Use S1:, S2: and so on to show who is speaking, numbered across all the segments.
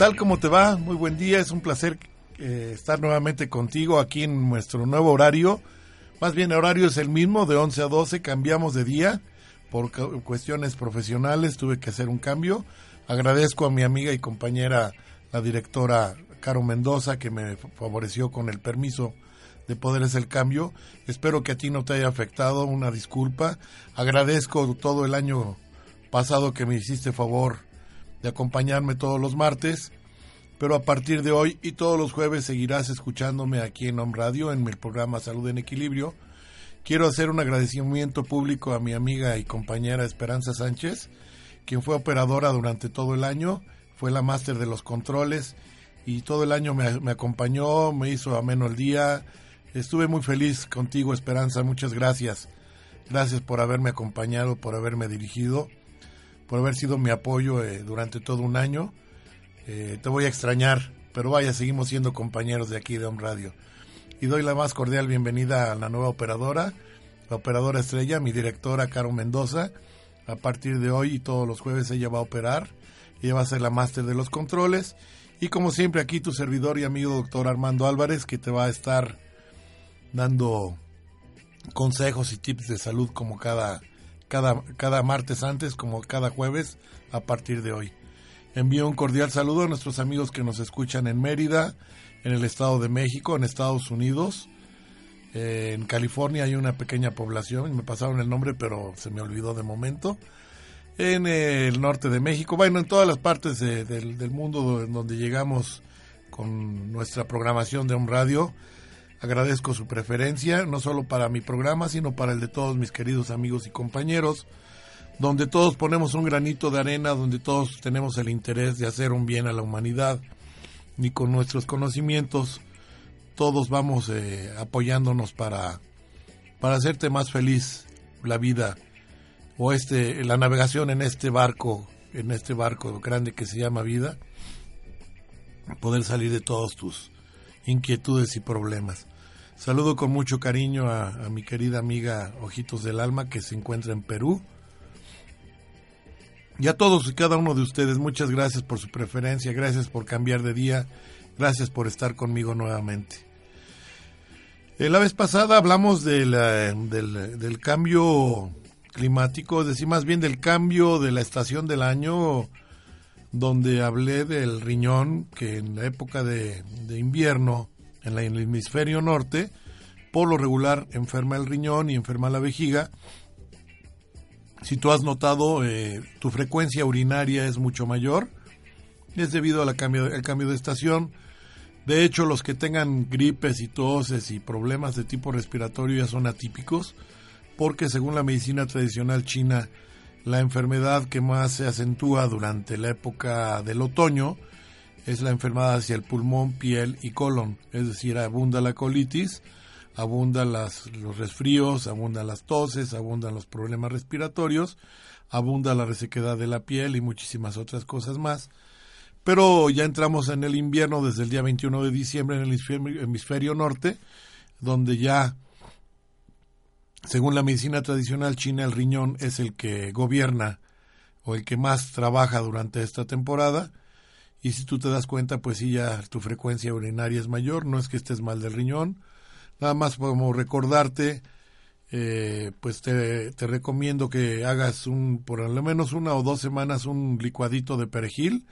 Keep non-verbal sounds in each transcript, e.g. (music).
S1: tal? ¿Cómo te va? Muy buen día. Es un placer eh, estar nuevamente contigo aquí en nuestro nuevo horario. Más bien, el horario es el mismo, de 11 a 12. Cambiamos de día por cu- cuestiones profesionales. Tuve que hacer un cambio. Agradezco a mi amiga y compañera, la directora Caro Mendoza, que me favoreció con el permiso de poder hacer el cambio. Espero que a ti no te haya afectado. Una disculpa. Agradezco todo el año pasado que me hiciste favor de acompañarme todos los martes, pero a partir de hoy y todos los jueves seguirás escuchándome aquí en Home Radio en el programa Salud en Equilibrio. Quiero hacer un agradecimiento público a mi amiga y compañera Esperanza Sánchez, quien fue operadora durante todo el año, fue la máster de los controles y todo el año me, me acompañó, me hizo ameno el día. Estuve muy feliz contigo, Esperanza, muchas gracias. Gracias por haberme acompañado, por haberme dirigido por haber sido mi apoyo eh, durante todo un año. Eh, te voy a extrañar, pero vaya, seguimos siendo compañeros de aquí de Home Radio. Y doy la más cordial bienvenida a la nueva operadora, la operadora estrella, mi directora Caro Mendoza. A partir de hoy y todos los jueves ella va a operar, ella va a ser la máster de los controles. Y como siempre aquí tu servidor y amigo doctor Armando Álvarez, que te va a estar dando consejos y tips de salud como cada cada, cada martes antes, como cada jueves, a partir de hoy. Envío un cordial saludo a nuestros amigos que nos escuchan en Mérida, en el Estado de México, en Estados Unidos. Eh, en California hay una pequeña población, me pasaron el nombre, pero se me olvidó de momento. En eh, el norte de México, bueno, en todas las partes de- del, del mundo en donde llegamos con nuestra programación de un radio. Agradezco su preferencia, no solo para mi programa, sino para el de todos mis queridos amigos y compañeros, donde todos ponemos un granito de arena, donde todos tenemos el interés de hacer un bien a la humanidad, y con nuestros conocimientos todos vamos eh, apoyándonos para, para hacerte más feliz la vida o este la navegación en este barco, en este barco grande que se llama vida, poder salir de todos tus inquietudes y problemas. Saludo con mucho cariño a, mi querida amiga Ojitos del Alma que se encuentra en Perú. Y a todos y cada uno de ustedes, muchas gracias por su preferencia, gracias por cambiar de día, gracias por estar conmigo nuevamente. Eh, la vez pasada hablamos de la- del, del cambio climático, es decir, más bien del cambio de la estación del año, donde hablé del riñón, que en la época de, invierno, en, el hemisferio norte, por lo regular enferma el riñón y enferma la vejiga. Si tú has notado, eh, tu frecuencia urinaria es mucho mayor, es debido al cambio, al cambio de estación. De hecho, los que tengan gripes y toses y problemas de tipo respiratorio ya son atípicos, porque según la medicina tradicional china, la enfermedad que más se acentúa durante la época del otoño es la enfermedad hacia el pulmón, piel y colon, es decir, abunda la colitis, abundan los resfríos, abundan las toses, abundan los problemas respiratorios, abunda la resequedad de la piel y muchísimas otras cosas más. Pero ya entramos en el invierno desde el día 21 de diciembre en el hemisferio norte, donde ya según la medicina tradicional china, el riñón es el que gobierna o el que más trabaja durante esta temporada. Y si tú te das cuenta, pues sí, ya tu frecuencia urinaria es mayor, no es que estés mal del riñón. Nada más como recordarte, eh, pues te, te, recomiendo que hagas un, por lo menos una o dos semanas un licuadito de perejil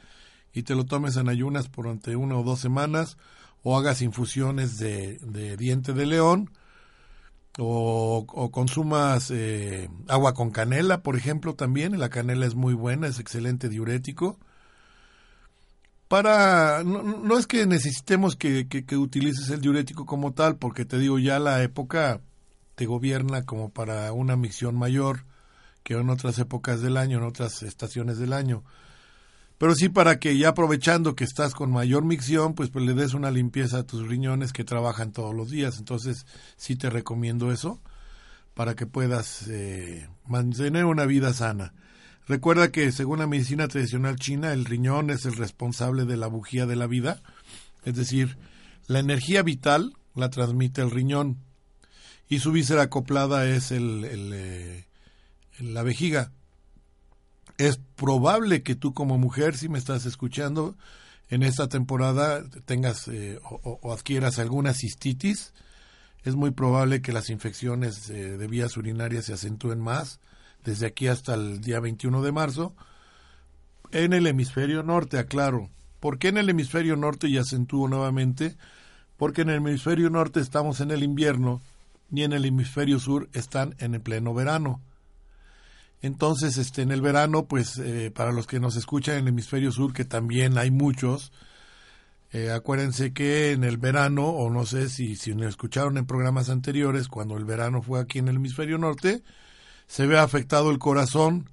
S1: y te lo tomes en ayunas durante una o dos semanas o hagas infusiones de diente de león o, consumas eh, agua con canela, por ejemplo, también. La canela es muy buena, es excelente diurético. Para, no, es que necesitemos que, que, que, utilices el diurético como tal, porque te digo, ya la época te gobierna como para una misión mayor que en otras épocas del año, en otras estaciones del año pero sí para que ya aprovechando que estás con mayor micción, pues, pues le des una limpieza a tus riñones que trabajan todos los días. Entonces sí te recomiendo eso para que puedas eh, mantener una vida sana. Recuerda que según la medicina tradicional china, el riñón es el responsable de la bujía de la vida, es decir, la energía vital la transmite el riñón y su víscera acoplada es el, eh, la vejiga es probable que tú como mujer, si me estás escuchando, en esta temporada tengas eh, o, adquieras alguna cistitis. Es muy probable que las infecciones eh, de vías urinarias se acentúen más desde aquí hasta el día 21 de marzo. En el hemisferio norte, aclaro. ¿Por qué en el hemisferio norte y acentúo nuevamente? Porque en el hemisferio norte estamos en el invierno y en el hemisferio sur están en el pleno verano. Entonces, este, en el verano, pues eh, para los que nos escuchan en el hemisferio sur, que también hay muchos, eh, acuérdense que en el verano, o no sé si, si escucharon en programas anteriores, cuando el verano fue aquí en el hemisferio norte, se ve afectado el corazón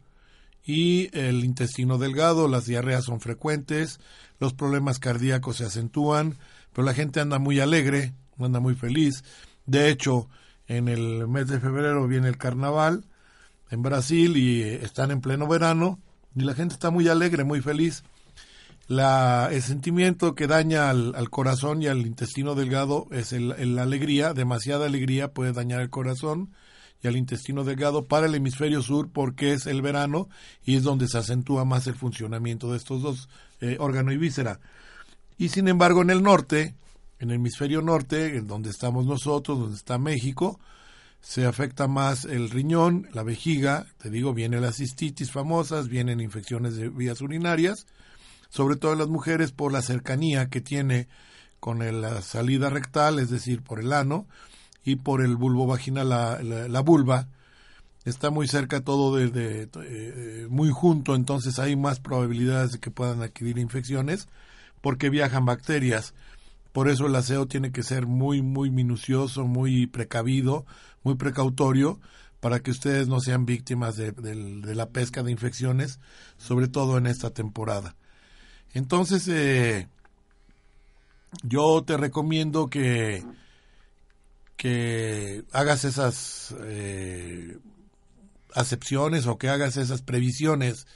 S1: y el intestino delgado, las diarreas son frecuentes, los problemas cardíacos se acentúan, pero la gente anda muy alegre, anda muy feliz. De hecho, en el mes de febrero viene el carnaval, en Brasil y están en pleno verano y la gente está muy alegre, muy feliz. La, el sentimiento que daña al, corazón y al intestino delgado es la alegría, demasiada alegría puede dañar el corazón y al intestino delgado para el hemisferio sur porque es el verano y es donde se acentúa más el funcionamiento de estos dos, eh, órgano y víscera. Y sin embargo en el norte, en el hemisferio norte, en donde estamos nosotros, donde está México, se afecta más el riñón, la vejiga, te digo, vienen las cistitis famosas, vienen infecciones de vías urinarias, sobre todo en las mujeres por la cercanía que tiene con la salida rectal, es decir, por el ano, y por el bulbo vaginal, la, vulva, está muy cerca todo de, eh, muy junto, entonces hay más probabilidades de que puedan adquirir infecciones porque viajan bacterias. Por eso el aseo tiene que ser muy, muy minucioso, muy precavido, muy precautorio para que ustedes no sean víctimas de, la pesca de infecciones, sobre todo en esta temporada. Entonces, eh, yo te recomiendo que, que hagas esas eh, acepciones o que hagas esas previsiones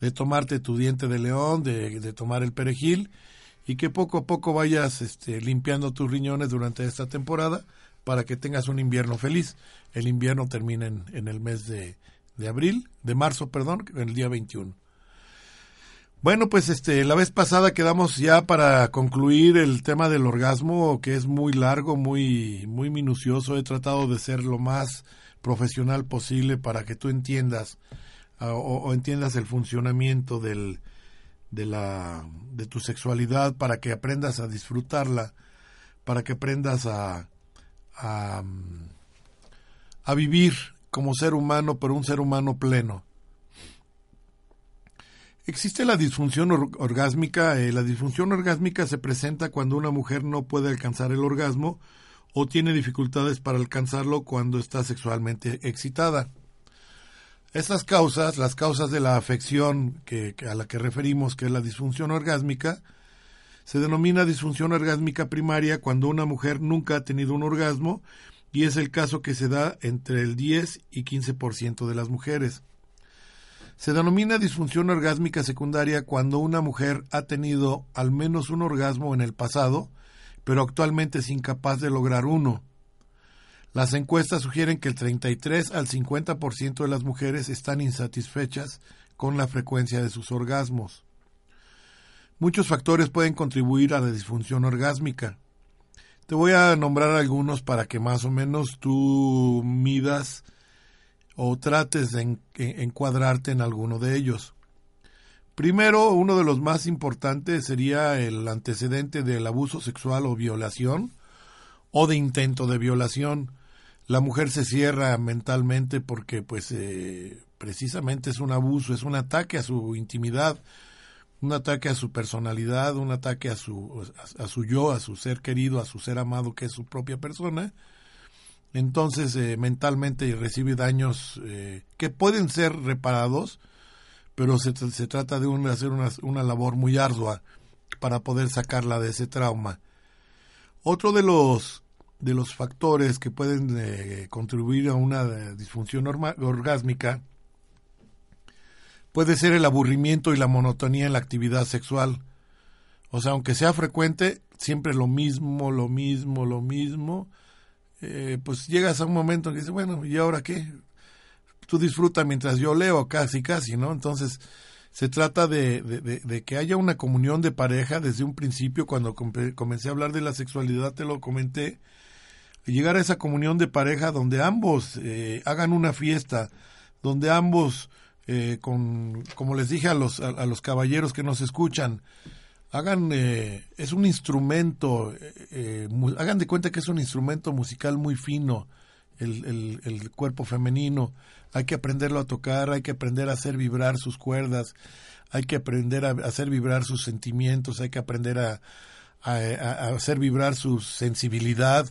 S1: de tomarte tu diente de león, de, de tomar el perejil y que poco a poco vayas este, limpiando tus riñones durante esta temporada para que tengas un invierno feliz. El invierno termina en, el mes de, abril, de marzo, perdón, el día 21. Bueno, pues este, la vez pasada quedamos ya para concluir el tema del orgasmo, que es muy largo, muy, muy minucioso. He tratado de ser lo más profesional posible para que tú entiendas ah, o, entiendas el funcionamiento del, de la, de tu sexualidad, para que aprendas a disfrutarla, para que aprendas a, a, vivir como ser humano, pero un ser humano pleno. Existe la disfunción orgásmica. Eh, la disfunción orgásmica se presenta cuando una mujer no puede alcanzar el orgasmo o tiene dificultades para alcanzarlo cuando está sexualmente excitada. Estas causas, las causas de la afección que, a la que referimos, que es la disfunción orgásmica, se denomina disfunción orgásmica primaria cuando una mujer nunca ha tenido un orgasmo y es el caso que se da entre el 10 y 15% de las mujeres. Se denomina disfunción orgásmica secundaria cuando una mujer ha tenido al menos un orgasmo en el pasado, pero actualmente es incapaz de lograr uno. Las encuestas sugieren que el 33 al 50% de las mujeres están insatisfechas con la frecuencia de sus orgasmos. Muchos factores pueden contribuir a la disfunción orgásmica. Te voy a nombrar algunos para que más o menos tú midas o trates de encuadrarte en alguno de ellos. Primero, uno de los más importantes sería el antecedente del abuso sexual o violación o de intento de violación. La mujer se cierra mentalmente porque pues eh, precisamente es un abuso, es un ataque a su intimidad, un ataque a su personalidad, un ataque a su, a, su yo, a su ser querido, a su ser amado que es su propia persona. Entonces eh, mentalmente recibe daños eh, que pueden ser reparados, pero se, se trata de hacer una, una, labor muy ardua para poder sacarla de ese trauma. Otro de los, de los factores que pueden eh, contribuir a una disfunción orgásmica puede ser el aburrimiento y la monotonía en la actividad sexual. O sea, aunque sea frecuente, siempre lo mismo, lo mismo, lo mismo, eh, pues llegas a un momento en que dices, bueno, ¿y ahora qué? tú disfruta mientras yo leo, casi, casi, ¿no? Entonces, se trata de, de, que haya una comunión de pareja desde un principio, cuando comencé a hablar de la sexualidad, te lo comenté, llegar a esa comunión de pareja donde ambos eh, hagan una fiesta, donde ambos, eh, con, como les dije a los, a, los caballeros que nos escuchan, hagan, eh, es un instrumento, hagan de cuenta que es un instrumento musical muy fino, el, el, el cuerpo femenino, hay que aprenderlo a tocar, hay que aprender a hacer vibrar sus cuerdas, hay que aprender a hacer vibrar sus sentimientos, hay que aprender a, hacer vibrar su sensibilidad,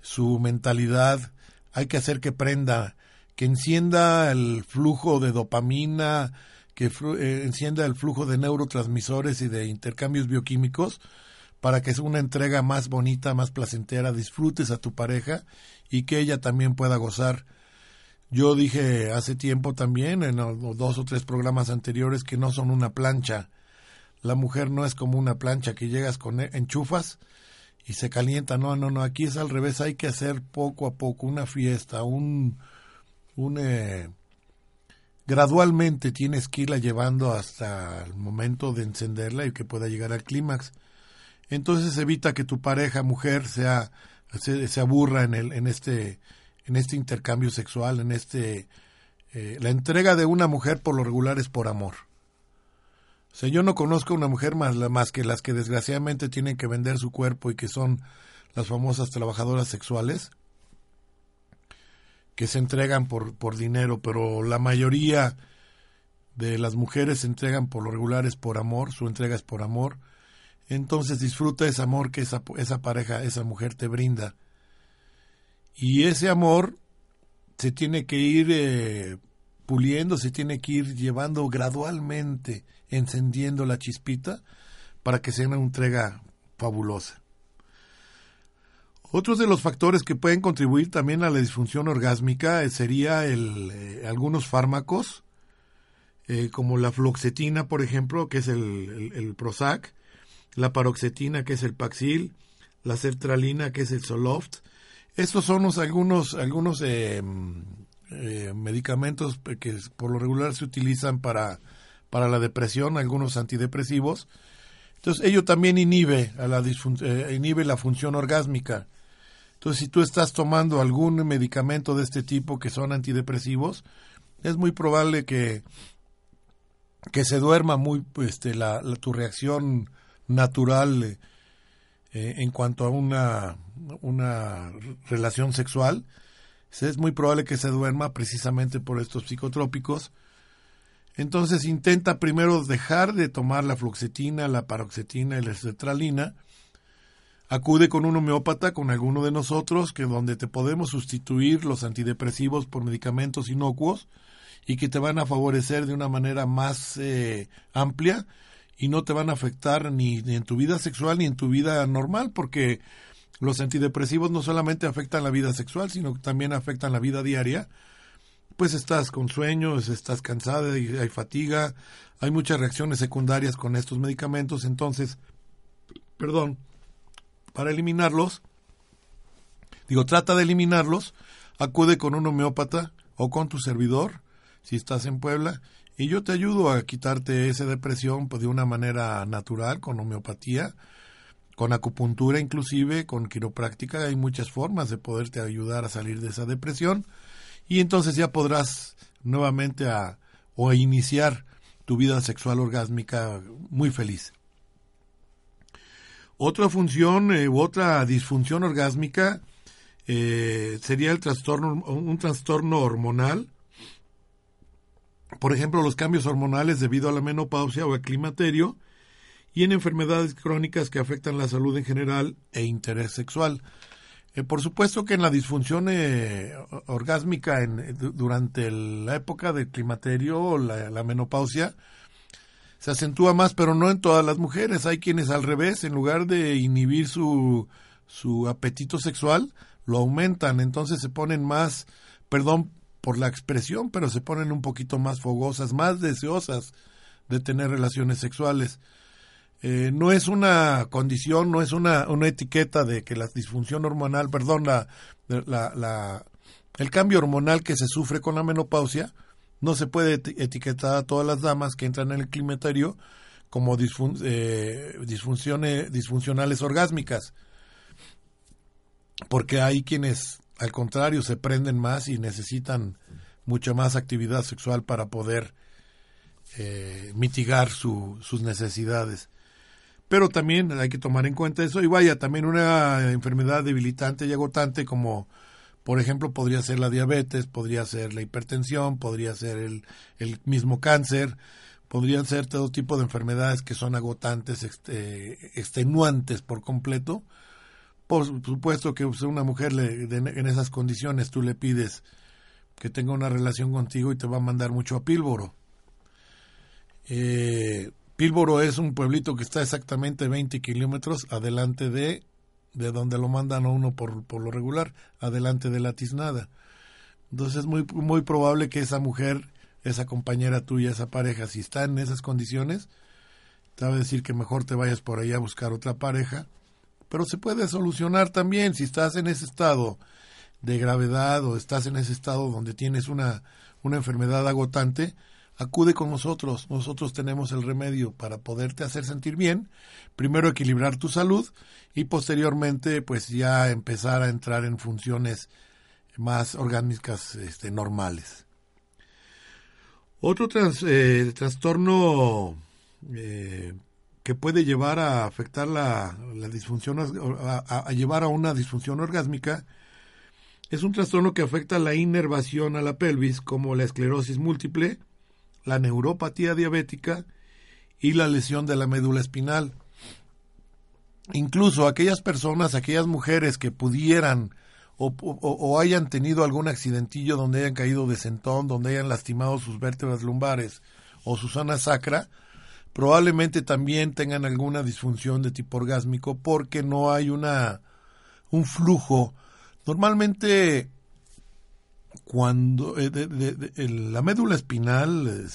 S1: su mentalidad, hay que hacer que prenda, que encienda el flujo de dopamina, que eh, encienda el flujo de neurotransmisores y de intercambios bioquímicos para que sea una entrega más bonita, más placentera, disfrutes a tu pareja y que ella también pueda gozar yo dije hace tiempo también, en dos o tres programas anteriores, que no son una plancha. La mujer no es como una plancha que llegas con e, enchufas y se calienta. No, no, no. Aquí es al revés. Hay que hacer poco a poco una fiesta, un, un eh, gradualmente tienes que irla llevando hasta el momento de encenderla y que pueda llegar al clímax. Entonces evita que tu pareja mujer sea se, se aburra en el en este en este intercambio sexual, en este... Eh, la entrega de una mujer por lo regular es por amor. O sea, yo no conozco una mujer más, más que las que desgraciadamente tienen que vender su cuerpo y que son las famosas trabajadoras sexuales, que se entregan por, por dinero, pero la mayoría de las mujeres se entregan por lo regular es por amor, su entrega es por amor. Entonces disfruta ese amor que esa, esa pareja, esa mujer te brinda. Y ese amor se tiene que ir eh, puliendo, se tiene que ir llevando gradualmente, encendiendo la chispita para que sea una entrega fabulosa. Otros de los factores que pueden contribuir también a la disfunción orgásmica sería el, eh, algunos fármacos, eh, como la fluoxetina, por ejemplo, que es el, el, Prozac, la paroxetina, que es el Paxil, la sertralina, que es el Zoloft, estos son algunos, algunos eh, eh, medicamentos que por lo regular se utilizan para, para la depresión, algunos antidepresivos. Entonces, ello también inhibe, a la eh, inhibe la función orgásmica. Entonces, si tú estás tomando algún medicamento de este tipo que son antidepresivos, es muy probable que, que se duerma muy este, la, tu reacción natural eh, en cuanto a una, una relación sexual, es muy probable que se duerma precisamente por estos psicotrópicos. Entonces intenta primero dejar de tomar la fluoxetina, la paroxetina y la sertralina. Acude con un homeópata, con alguno de nosotros, que donde te podemos sustituir los antidepresivos por medicamentos inocuos y que te van a favorecer de una manera más eh, amplia y no te van a afectar ni, en tu vida sexual ni en tu vida normal, porque los antidepresivos no solamente afectan la vida sexual, sino que también afectan la vida diaria. Pues estás con sueños, estás cansada, hay, hay fatiga, hay muchas reacciones secundarias con estos medicamentos, entonces, perdón, para eliminarlos, Digo, trata de eliminarlos, acude con un homeópata o con tu servidor, si estás en Puebla, y yo te ayudo a quitarte esa depresión pues, de una manera natural, con homeopatía, con acupuntura inclusive, con quiropráctica, hay muchas formas de poderte ayudar a salir de esa depresión y entonces ya podrás nuevamente a, o a iniciar tu vida sexual orgásmica muy feliz. Otra función eh, u otra disfunción orgásmica eh, sería el trastorno, un trastorno hormonal. Por ejemplo, los cambios hormonales debido a la menopausia o al climaterio y en enfermedades crónicas que afectan la salud en general e interés sexual. Eh, por supuesto que en la disfunción eh, orgásmica en, durante la época del climaterio o la, menopausia se acentúa más, pero no en todas las mujeres. Hay quienes al revés, en lugar de inhibir su, su apetito sexual, lo aumentan, entonces se ponen más, perdón por la expresión, pero se ponen un poquito más fogosas, más deseosas de tener relaciones sexuales. Eh, no es una condición, no es una, una etiqueta de que la disfunción hormonal, perdón, la, la, el cambio hormonal que se sufre con la menopausia no se puede etiquetar a todas las damas que entran en el climaterio como eh, disfunciones, disfuncionales orgásmicas, porque hay quienes, al contrario, se prenden más y necesitan mucha más actividad sexual para poder eh, mitigar su, sus necesidades. Pero también hay que tomar en cuenta eso. Y vaya, también una enfermedad debilitante y agotante como por ejemplo podría ser la diabetes, podría ser la hipertensión, podría ser el, el mismo cáncer, podrían ser todo tipo de enfermedades que son agotantes, este, extenuantes por completo. Por supuesto que una mujer le, en esas condiciones tú le pides que tenga una relación contigo y te va a mandar mucho a pílboro. Eh, Pílboro es un pueblito que está exactamente 20 kilómetros adelante de, de donde lo mandan a uno por, por lo regular, adelante de la tiznada. Entonces es muy, muy probable que esa mujer, esa compañera tuya, esa pareja, si está en esas condiciones, te va a decir que mejor te vayas por ahí a buscar otra pareja. Pero se puede solucionar también si estás en ese estado de gravedad o estás en ese estado donde tienes una, una enfermedad agotante, acude con nosotros. Nosotros tenemos el remedio para poderte hacer sentir bien. Primero equilibrar tu salud y posteriormente pues ya empezar a entrar en funciones más orgánicas este, normales. Otro eh, trastorno eh, que puede llevar a afectar la, disfunción, a, llevar a una disfunción orgásmica, es un trastorno que afecta la inervación a la pelvis, como la esclerosis múltiple, la neuropatía diabética y la lesión de la médula espinal. Incluso aquellas personas, aquellas mujeres que pudieran o, hayan tenido algún accidentillo donde hayan caído de sentón, donde hayan lastimado sus vértebras lumbares o su zona sacra, probablemente también tengan alguna disfunción de tipo orgásmico porque no hay una un flujo. Normalmente cuando eh, la médula espinal,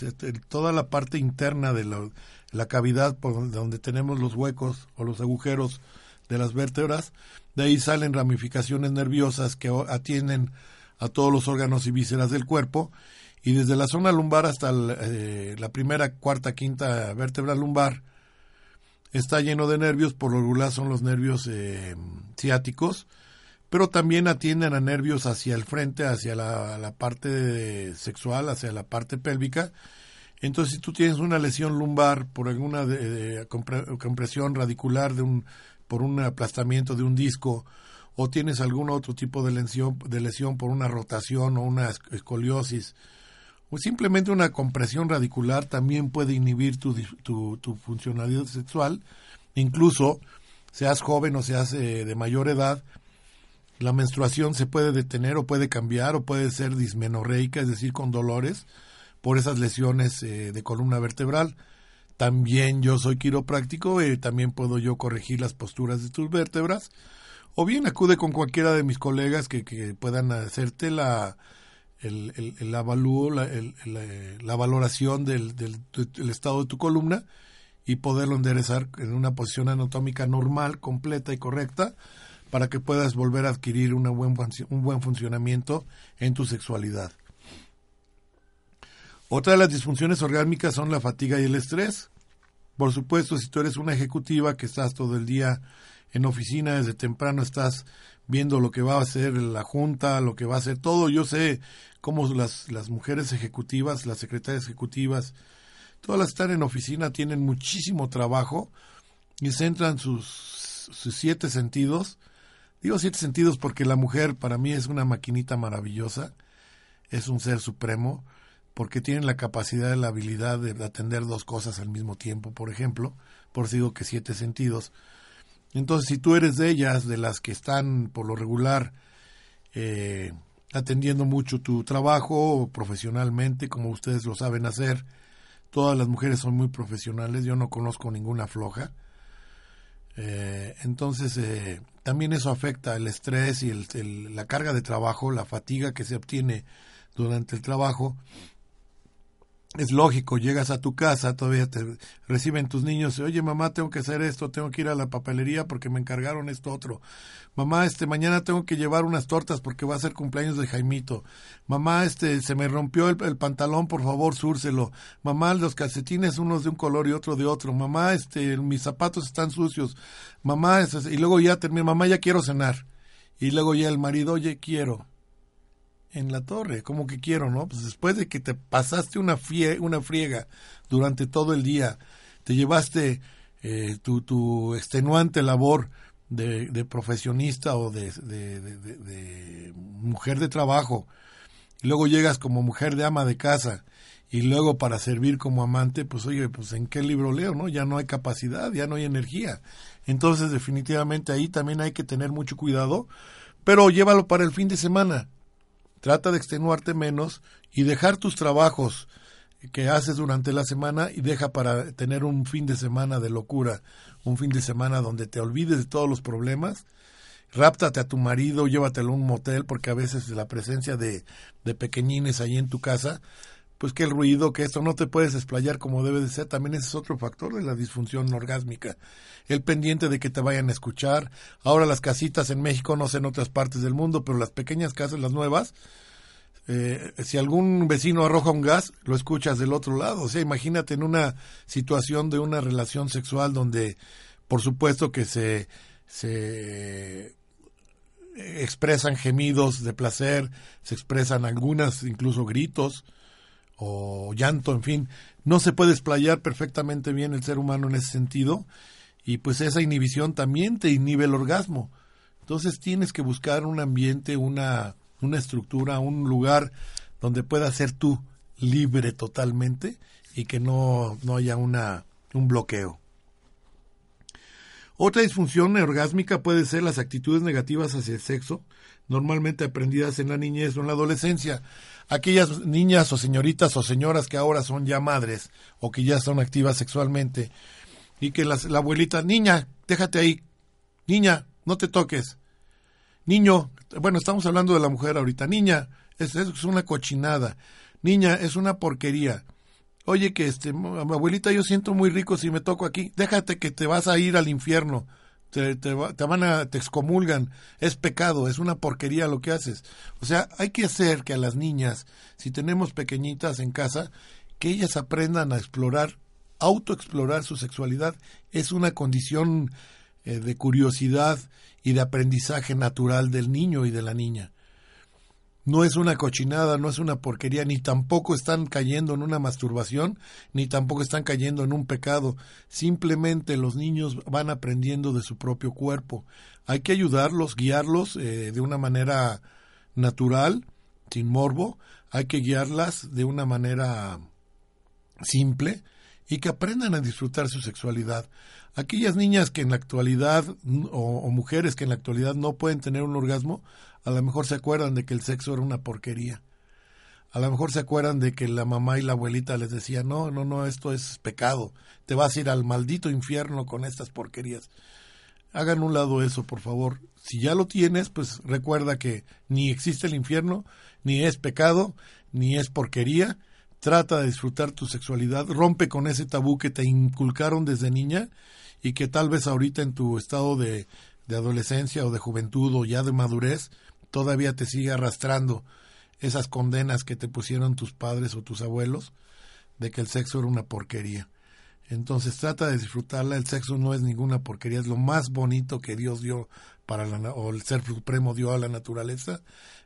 S1: toda la parte interna de la, cavidad por donde, tenemos los huecos o los agujeros de las vértebras, de ahí salen ramificaciones nerviosas que atienden a todos los órganos y vísceras del cuerpo. Y desde la zona lumbar hasta eh, la primera, cuarta, quinta vértebra lumbar está lleno de nervios, por lo regular son los nervios eh, ciáticos, pero también atienden a nervios hacia el frente, hacia la, parte sexual, hacia la parte pélvica. Entonces, si tú tienes una lesión lumbar por alguna compresión radicular de un, por un aplastamiento de un disco, o tienes algún otro tipo de lesión, de lesión por una rotación o una escoliosis, o simplemente una compresión radicular también puede inhibir tu, tu, tu funcionalidad sexual, incluso seas joven o seas eh, de mayor edad, la menstruación se puede detener o puede cambiar o puede ser dismenorreica, es decir, con dolores por esas lesiones eh, de columna vertebral. También yo soy quiropráctico y también puedo yo corregir las posturas de tus vértebras. O bien acude con cualquiera de mis colegas que, que puedan hacerte la, el, el, el avalúo, la, la valoración del, del, del estado de tu columna y poderlo enderezar en una posición anatómica normal, completa y correcta para que puedas volver a adquirir una buen, un buen funcionamiento en tu sexualidad. Otra de las disfunciones orgánicas son la fatiga y el estrés. Por supuesto, si tú eres una ejecutiva que estás todo el día en oficina, desde temprano estás viendo lo que va a hacer la junta, lo que va a hacer todo. Yo sé cómo las, las mujeres ejecutivas, las secretarias ejecutivas, todas las están en oficina, tienen muchísimo trabajo y centran sus, sus siete sentidos. Digo siete sentidos porque la mujer para mí es una maquinita maravillosa, es un ser supremo porque tienen la capacidad, la habilidad de atender dos cosas al mismo tiempo, por ejemplo, por si digo que siete sentidos. Entonces, si tú eres de ellas, de las que están por lo regular eh, atendiendo mucho tu trabajo profesionalmente, como ustedes lo saben hacer, todas las mujeres son muy profesionales, yo no conozco ninguna floja. Eh, entonces, eh, también eso afecta el estrés y la carga de trabajo, la fatiga que se obtiene durante el trabajo es lógico, llegas a tu casa, todavía te reciben tus niños, oye mamá, tengo que hacer esto, tengo que ir a la papelería porque me encargaron esto otro. Mamá, este mañana tengo que llevar unas tortas porque va a ser cumpleaños de Jaimito. Mamá, este se me rompió el, pantalón, por favor, súrselo. Mamá, los calcetines unos de un color y otro de otro. Mamá, este mis zapatos están sucios. Mamá, y luego ya termina, mamá, ya quiero cenar. Y luego ya el marido, oye, quiero en la torre, como que quiero, ¿no? Pues después de que te pasaste una, una friega durante todo el día, te llevaste eh, tu, extenuante labor de, profesionista o de, de, de, mujer de trabajo, y luego llegas como mujer de ama de casa, y luego para servir como amante, pues oye, pues en qué libro leo, ¿no? Ya no hay capacidad, ya no hay energía. Entonces definitivamente ahí también hay que tener mucho cuidado, pero llévalo para el fin de semana Trata de extenuarte menos y dejar tus trabajos que haces durante la semana y deja para tener un fin de semana de locura, un fin de semana donde te olvides de todos los problemas. Ráptate a tu marido, llévatelo a un motel, porque a veces la presencia de, de pequeñines ahí en tu casa pues que el ruido, que esto no te puedes explayar como debe de ser, también ese es otro factor de la disfunción orgásmica. El pendiente de que te vayan a escuchar. Ahora las casitas en México, no sé en otras partes del mundo, pero las pequeñas casas, las nuevas, eh, si algún vecino arroja un gas, lo escuchas del otro lado. O sea, imagínate en una situación de una relación sexual donde, por supuesto que se, se expresan gemidos de placer, se expresan algunas incluso gritos, o llanto, en fin, no se puede explayar perfectamente bien el ser humano en ese sentido y pues esa inhibición también te inhibe el orgasmo. Entonces tienes que buscar un ambiente, una, una estructura, un lugar donde puedas ser tú libre totalmente y que no, no haya una, un bloqueo. Otra disfunción orgásmica puede ser las actitudes negativas hacia el sexo, normalmente aprendidas en la niñez o en la adolescencia aquellas niñas o señoritas o señoras que ahora son ya madres o que ya son activas sexualmente y que la abuelita, niña, déjate ahí, niña, no te toques, niño, bueno, estamos hablando de la mujer ahorita, niña, es, es una cochinada, niña, es una porquería. Oye, que este, abuelita, yo siento muy rico si me toco aquí, déjate que te vas a ir al infierno te, te, van a, te excomulgan, es pecado, es una porquería lo que haces. O sea, hay que hacer que a las niñas, si tenemos pequeñitas en casa, que ellas aprendan a explorar, autoexplorar su sexualidad. Es una condición eh, de curiosidad y de aprendizaje natural del niño y de la niña no es una cochinada, no es una porquería, ni tampoco están cayendo en una masturbación, ni tampoco están cayendo en un pecado. Simplemente los niños van aprendiendo de su propio cuerpo. Hay que ayudarlos, guiarlos eh, de una manera natural, sin morbo. Hay que guiarlas de una manera simple y que aprendan a disfrutar su sexualidad. Aquellas niñas que en la actualidad, o mujeres que en la actualidad no pueden tener un orgasmo, a lo mejor se acuerdan de que el sexo era una porquería. A lo mejor se acuerdan de que la mamá y la abuelita les decían, no, no, no, esto es pecado, te vas a ir al maldito infierno con estas porquerías. Hagan un lado eso, por favor. Si ya lo tienes, pues recuerda que ni existe el infierno, ni es pecado, ni es porquería. Trata de disfrutar tu sexualidad, rompe con ese tabú que te inculcaron desde niña y que tal vez ahorita en tu estado de de adolescencia o de juventud o ya de madurez, todavía te sigue arrastrando esas condenas que te pusieron tus padres o tus abuelos de que el sexo era una porquería. Entonces trata de disfrutarla, el sexo no es ninguna porquería, es lo más bonito que Dios dio para la, o el Ser Supremo dio a la naturaleza.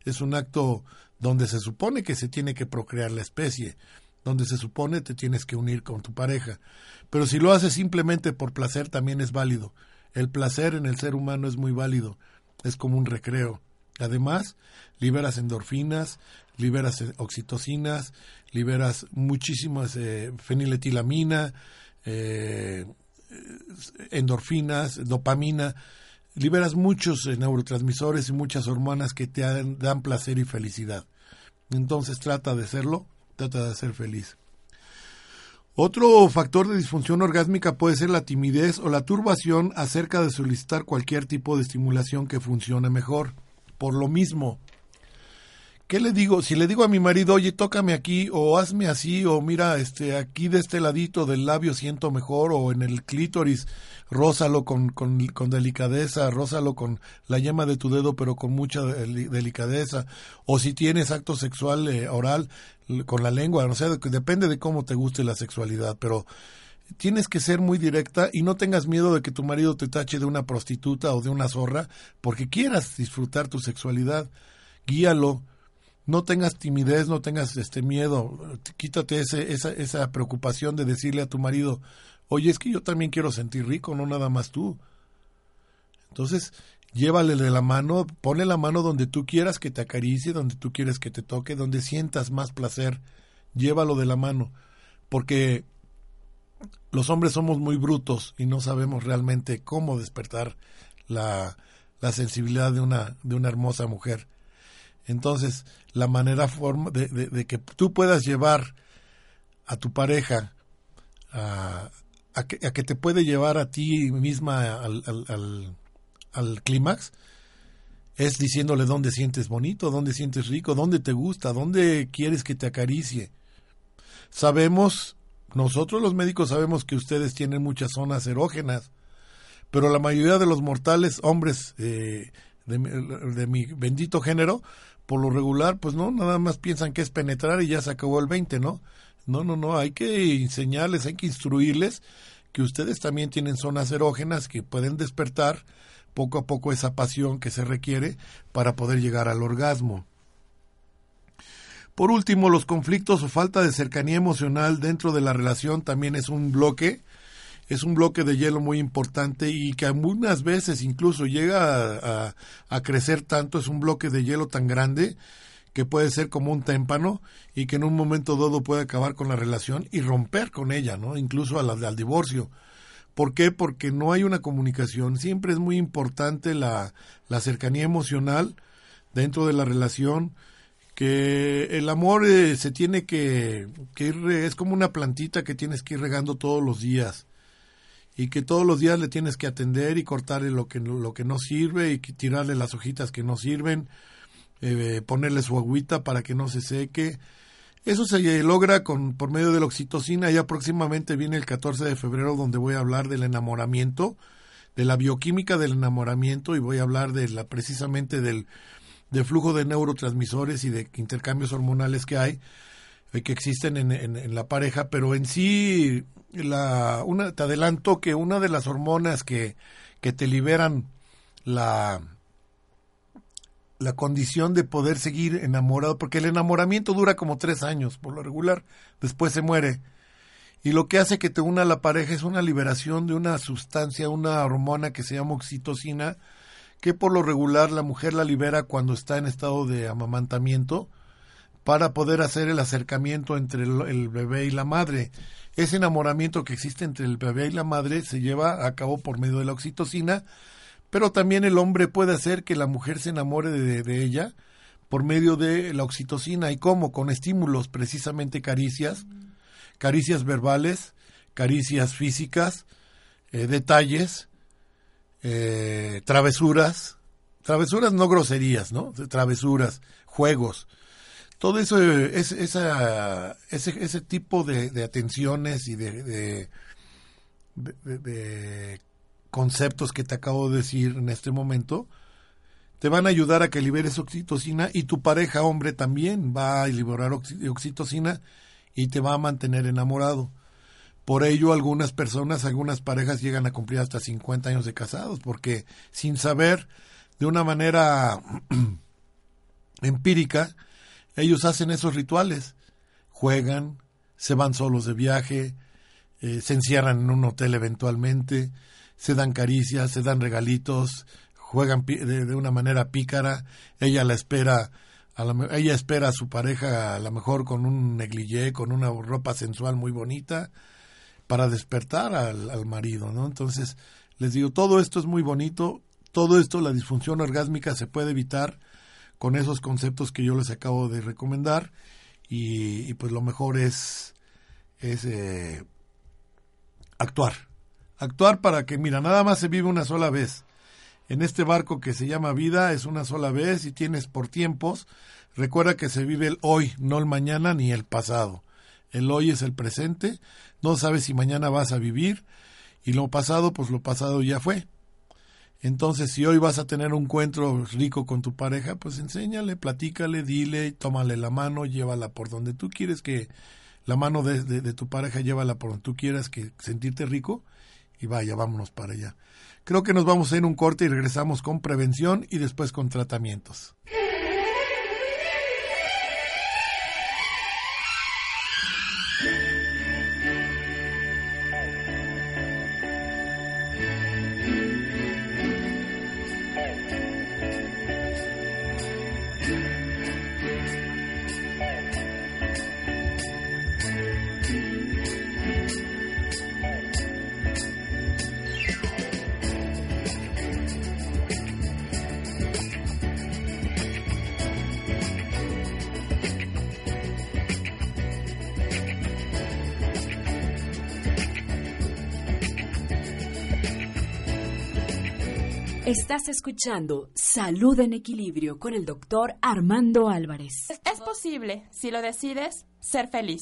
S1: Es un acto donde se supone que se tiene que procrear la especie, donde se supone te tienes que unir con tu pareja. Pero si lo haces simplemente por placer también es válido. El placer en el ser humano es muy válido, es como un recreo. Además, liberas endorfinas, liberas oxitocinas, liberas muchísimas eh, feniletilamina, eh, endorfinas, dopamina, liberas muchos eh, neurotransmisores y muchas hormonas que te dan, placer y felicidad. Entonces trata de serlo, trata de ser feliz. Otro factor de disfunción orgásmica puede ser la timidez o la turbación acerca de solicitar cualquier tipo de estimulación que funcione mejor. Por lo mismo, ¿qué le digo? Si le digo a mi marido, oye, tócame aquí, o hazme así, o mira, este, aquí de este ladito del labio siento mejor, o en el clítoris, rózalo con, con, delicadeza, rózalo con la yema de tu dedo, pero con mucha delicadeza, o si tienes acto sexual eh, oral con la lengua, no sé, depende de cómo te guste la sexualidad, pero tienes que ser muy directa y no tengas miedo de que tu marido te tache de una prostituta o de una zorra porque quieras disfrutar tu sexualidad. Guíalo, no tengas timidez, no tengas este miedo, quítate ese, esa, esa preocupación de decirle a tu marido, oye, es que yo también quiero sentir rico, no nada más tú. Entonces, llévale de la mano, ponle la mano donde tú quieras que te acaricie, donde tú quieres que te toque, donde sientas más placer, llévalo de la mano, porque los hombres somos muy brutos y no sabemos realmente cómo despertar la, la sensibilidad de una, de una hermosa mujer. Entonces, la manera forma de, de, que tú puedas llevar a tu pareja a, a, que, a, que, te puede llevar a ti misma al, al, al, clímax es diciéndole dónde sientes bonito, dónde sientes rico, dónde te gusta, dónde quieres que te acaricie. Sabemos, nosotros los médicos sabemos que ustedes tienen muchas zonas erógenas, pero la mayoría de los mortales, hombres eh, de, de mi bendito género, por lo regular, pues no, nada más piensan que es penetrar y ya se acabó el 20, ¿no? No, no, no, hay que enseñarles, hay que instruirles que ustedes también tienen zonas erógenas que pueden despertar poco a poco esa pasión que se requiere para poder llegar al orgasmo. Por último, los conflictos o falta de cercanía emocional dentro de la relación también es un bloque es un bloque de hielo muy importante y que algunas veces incluso llega a, crecer tanto, es un bloque de hielo tan grande que puede ser como un témpano y que en un momento dado puede acabar con la relación y romper con ella, ¿no? Incluso al, al divorcio. ¿Por qué? Porque no hay una comunicación. Siempre es muy importante la, la cercanía emocional dentro de la relación, que el amor eh, se tiene que, que ir, es como una plantita que tienes que ir regando todos los días y que todos los días le tienes que atender y cortarle lo que, lo que no sirve y tirarle las hojitas que no sirven, eh, ponerle su agüita para que no se seque. Eso se logra con, por medio de la oxitocina. Ya próximamente viene el 14 de febrero donde voy a hablar del enamoramiento, de la bioquímica del enamoramiento y voy a hablar de la, precisamente del, del flujo de neurotransmisores y de intercambios hormonales que hay que existen en, en, la pareja, pero en sí la, una, te adelanto que una de las hormonas que, que te liberan la, la condición de poder seguir enamorado, porque el enamoramiento dura como tres años por lo regular, después se muere. Y lo que hace que te una a la pareja es una liberación de una sustancia, una hormona que se llama oxitocina, que por lo regular la mujer la libera cuando está en estado de amamantamiento, para poder hacer el acercamiento entre el, bebé y la madre. Ese enamoramiento que existe entre el bebé y la madre se lleva a cabo por medio de la oxitocina, pero también el hombre puede hacer que la mujer se enamore de, ella por medio de la oxitocina. ¿Y cómo? Con estímulos, precisamente caricias, caricias verbales, caricias físicas, eh, detalles, eh, travesuras, travesuras no groserías, ¿no? Travesuras, juegos todo eso, es, esa, ese, ese tipo de, atenciones y de, de, conceptos que te acabo de decir en este momento, te van a ayudar a que liberes oxitocina y tu pareja hombre también va a liberar oxitocina y te va a mantener enamorado. Por ello algunas personas, algunas parejas llegan a cumplir hasta 50 años de casados porque sin saber de una manera (clears throat) empírica, ellos hacen esos rituales, juegan, se van solos de viaje, eh, se encierran en un hotel eventualmente, se dan caricias, se dan regalitos, juegan de, una manera pícara, ella la espera, a ella espera a su pareja a lo mejor con un negligé, con una ropa sensual muy bonita, para despertar al, al marido, ¿no? Entonces, les digo, todo esto es muy bonito, todo esto, la disfunción orgásmica se puede evitar con esos conceptos que yo les acabo de recomendar y, pues lo mejor es, es eh, actuar. Actuar para que, mira, nada más se vive una sola vez. En este barco que se llama vida es una sola vez y tienes por tiempos. Recuerda que se vive el hoy, no el mañana ni el pasado. El hoy es el presente. No sabes si mañana vas a vivir y lo pasado, pues lo pasado ya fue. Entonces, si hoy vas a tener un encuentro rico con tu pareja, pues enséñale, platícale, dile, tómale la mano, llévala por donde tú quieres que la mano de, de, tu pareja, llévala por donde tú quieras que sentirte rico y vaya, vámonos para allá. Creo que nos vamos a ir un corte y regresamos con prevención y después con tratamientos.
S2: Escuchando Salud en Equilibrio con el doctor Armando Álvarez.
S3: Es posible, si lo decides, ser feliz.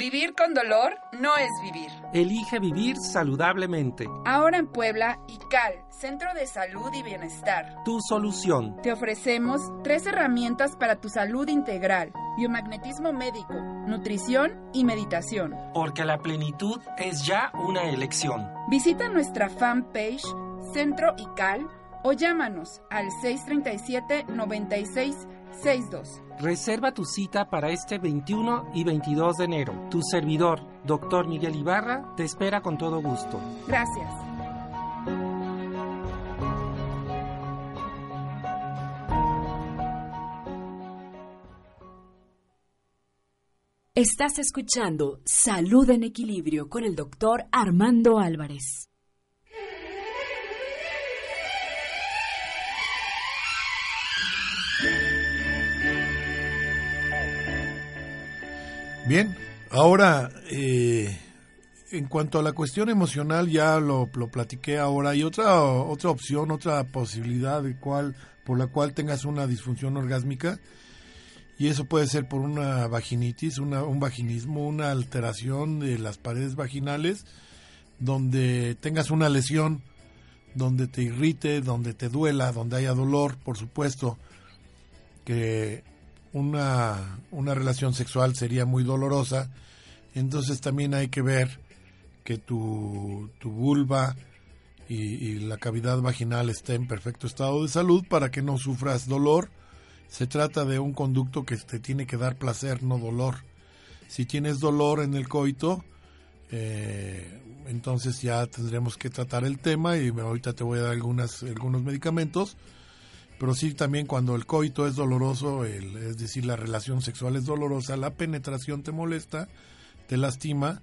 S4: Vivir con dolor no es vivir.
S5: Elige vivir saludablemente.
S4: Ahora en Puebla, ICAL, Centro de Salud y Bienestar.
S5: Tu solución.
S4: Te ofrecemos tres herramientas para tu salud integral. Biomagnetismo médico, nutrición y meditación.
S5: Porque la plenitud es ya una elección.
S4: Visita nuestra fanpage Centro ICAL o llámanos al 637 96 62.
S5: Reserva tu cita para este 21 y 22 de enero. Tu servidor, doctor Miguel Ibarra, te espera con todo gusto.
S4: Gracias.
S2: Estás escuchando Salud en Equilibrio con el doctor Armando Álvarez.
S1: Bien, ahora eh, en cuanto a la cuestión emocional ya lo, lo platiqué ahora. Hay otra otra opción, otra posibilidad de cual por la cual tengas una disfunción orgásmica y eso puede ser por una vaginitis, una, un vaginismo, una alteración de las paredes vaginales, donde tengas una lesión, donde te irrite, donde te duela, donde haya dolor, por supuesto, que una, una relación sexual sería muy dolorosa, entonces también hay que ver que tu, tu vulva y, la cavidad vaginal esté en perfecto estado de salud para que no sufras dolor. Se trata de un conducto que te tiene que dar placer, no dolor. Si tienes dolor en el coito, eh, entonces ya tendremos que tratar el tema y ahorita te voy a dar algunas, algunos medicamentos. Pero sí también cuando el coito es doloroso, el, es decir, la relación sexual es dolorosa, la penetración te molesta, te lastima,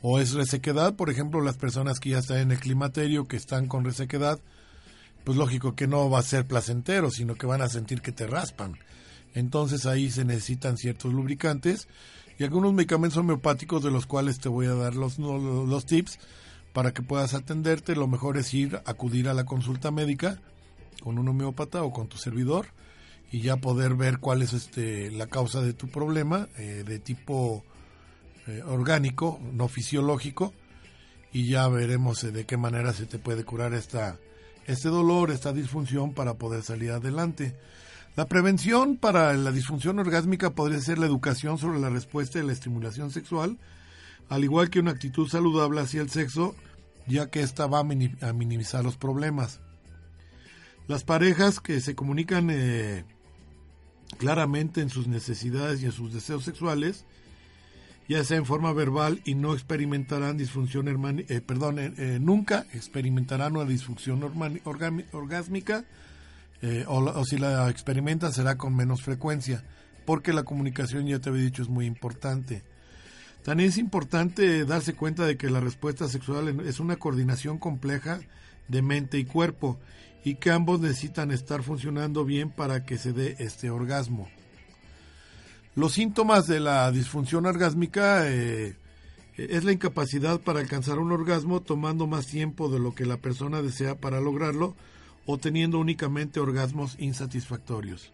S1: o es resequedad, por ejemplo, las personas que ya están en el climaterio, que están con resequedad, pues lógico que no va a ser placentero, sino que van a sentir que te raspan. Entonces ahí se necesitan ciertos lubricantes y algunos medicamentos homeopáticos de los cuales te voy a dar los, los tips para que puedas atenderte. Lo mejor es ir, acudir a la consulta médica con un homeópata o con tu servidor y ya poder ver cuál es este la causa de tu problema eh, de tipo eh, orgánico, no fisiológico, y ya veremos eh, de qué manera se te puede curar esta, este dolor, esta disfunción para poder salir adelante. La prevención para la disfunción orgásmica podría ser la educación sobre la respuesta de la estimulación sexual, al igual que una actitud saludable hacia el sexo, ya que esta va a minimizar los problemas. Las parejas que se comunican eh, claramente en sus necesidades y en sus deseos sexuales, ya sea en forma verbal y no experimentarán disfunción eh, perdón, eh, nunca experimentarán una disfunción orgásmica eh, o, o, si la experimentan será con menos frecuencia, porque la comunicación, ya te había dicho, es muy importante. También es importante darse cuenta de que la respuesta sexual es una coordinación compleja de mente y cuerpo y que ambos necesitan estar funcionando bien para que se dé este orgasmo. Los síntomas de la disfunción orgásmica eh, es la incapacidad para alcanzar un orgasmo tomando más tiempo de lo que la persona desea para lograrlo o teniendo únicamente orgasmos insatisfactorios.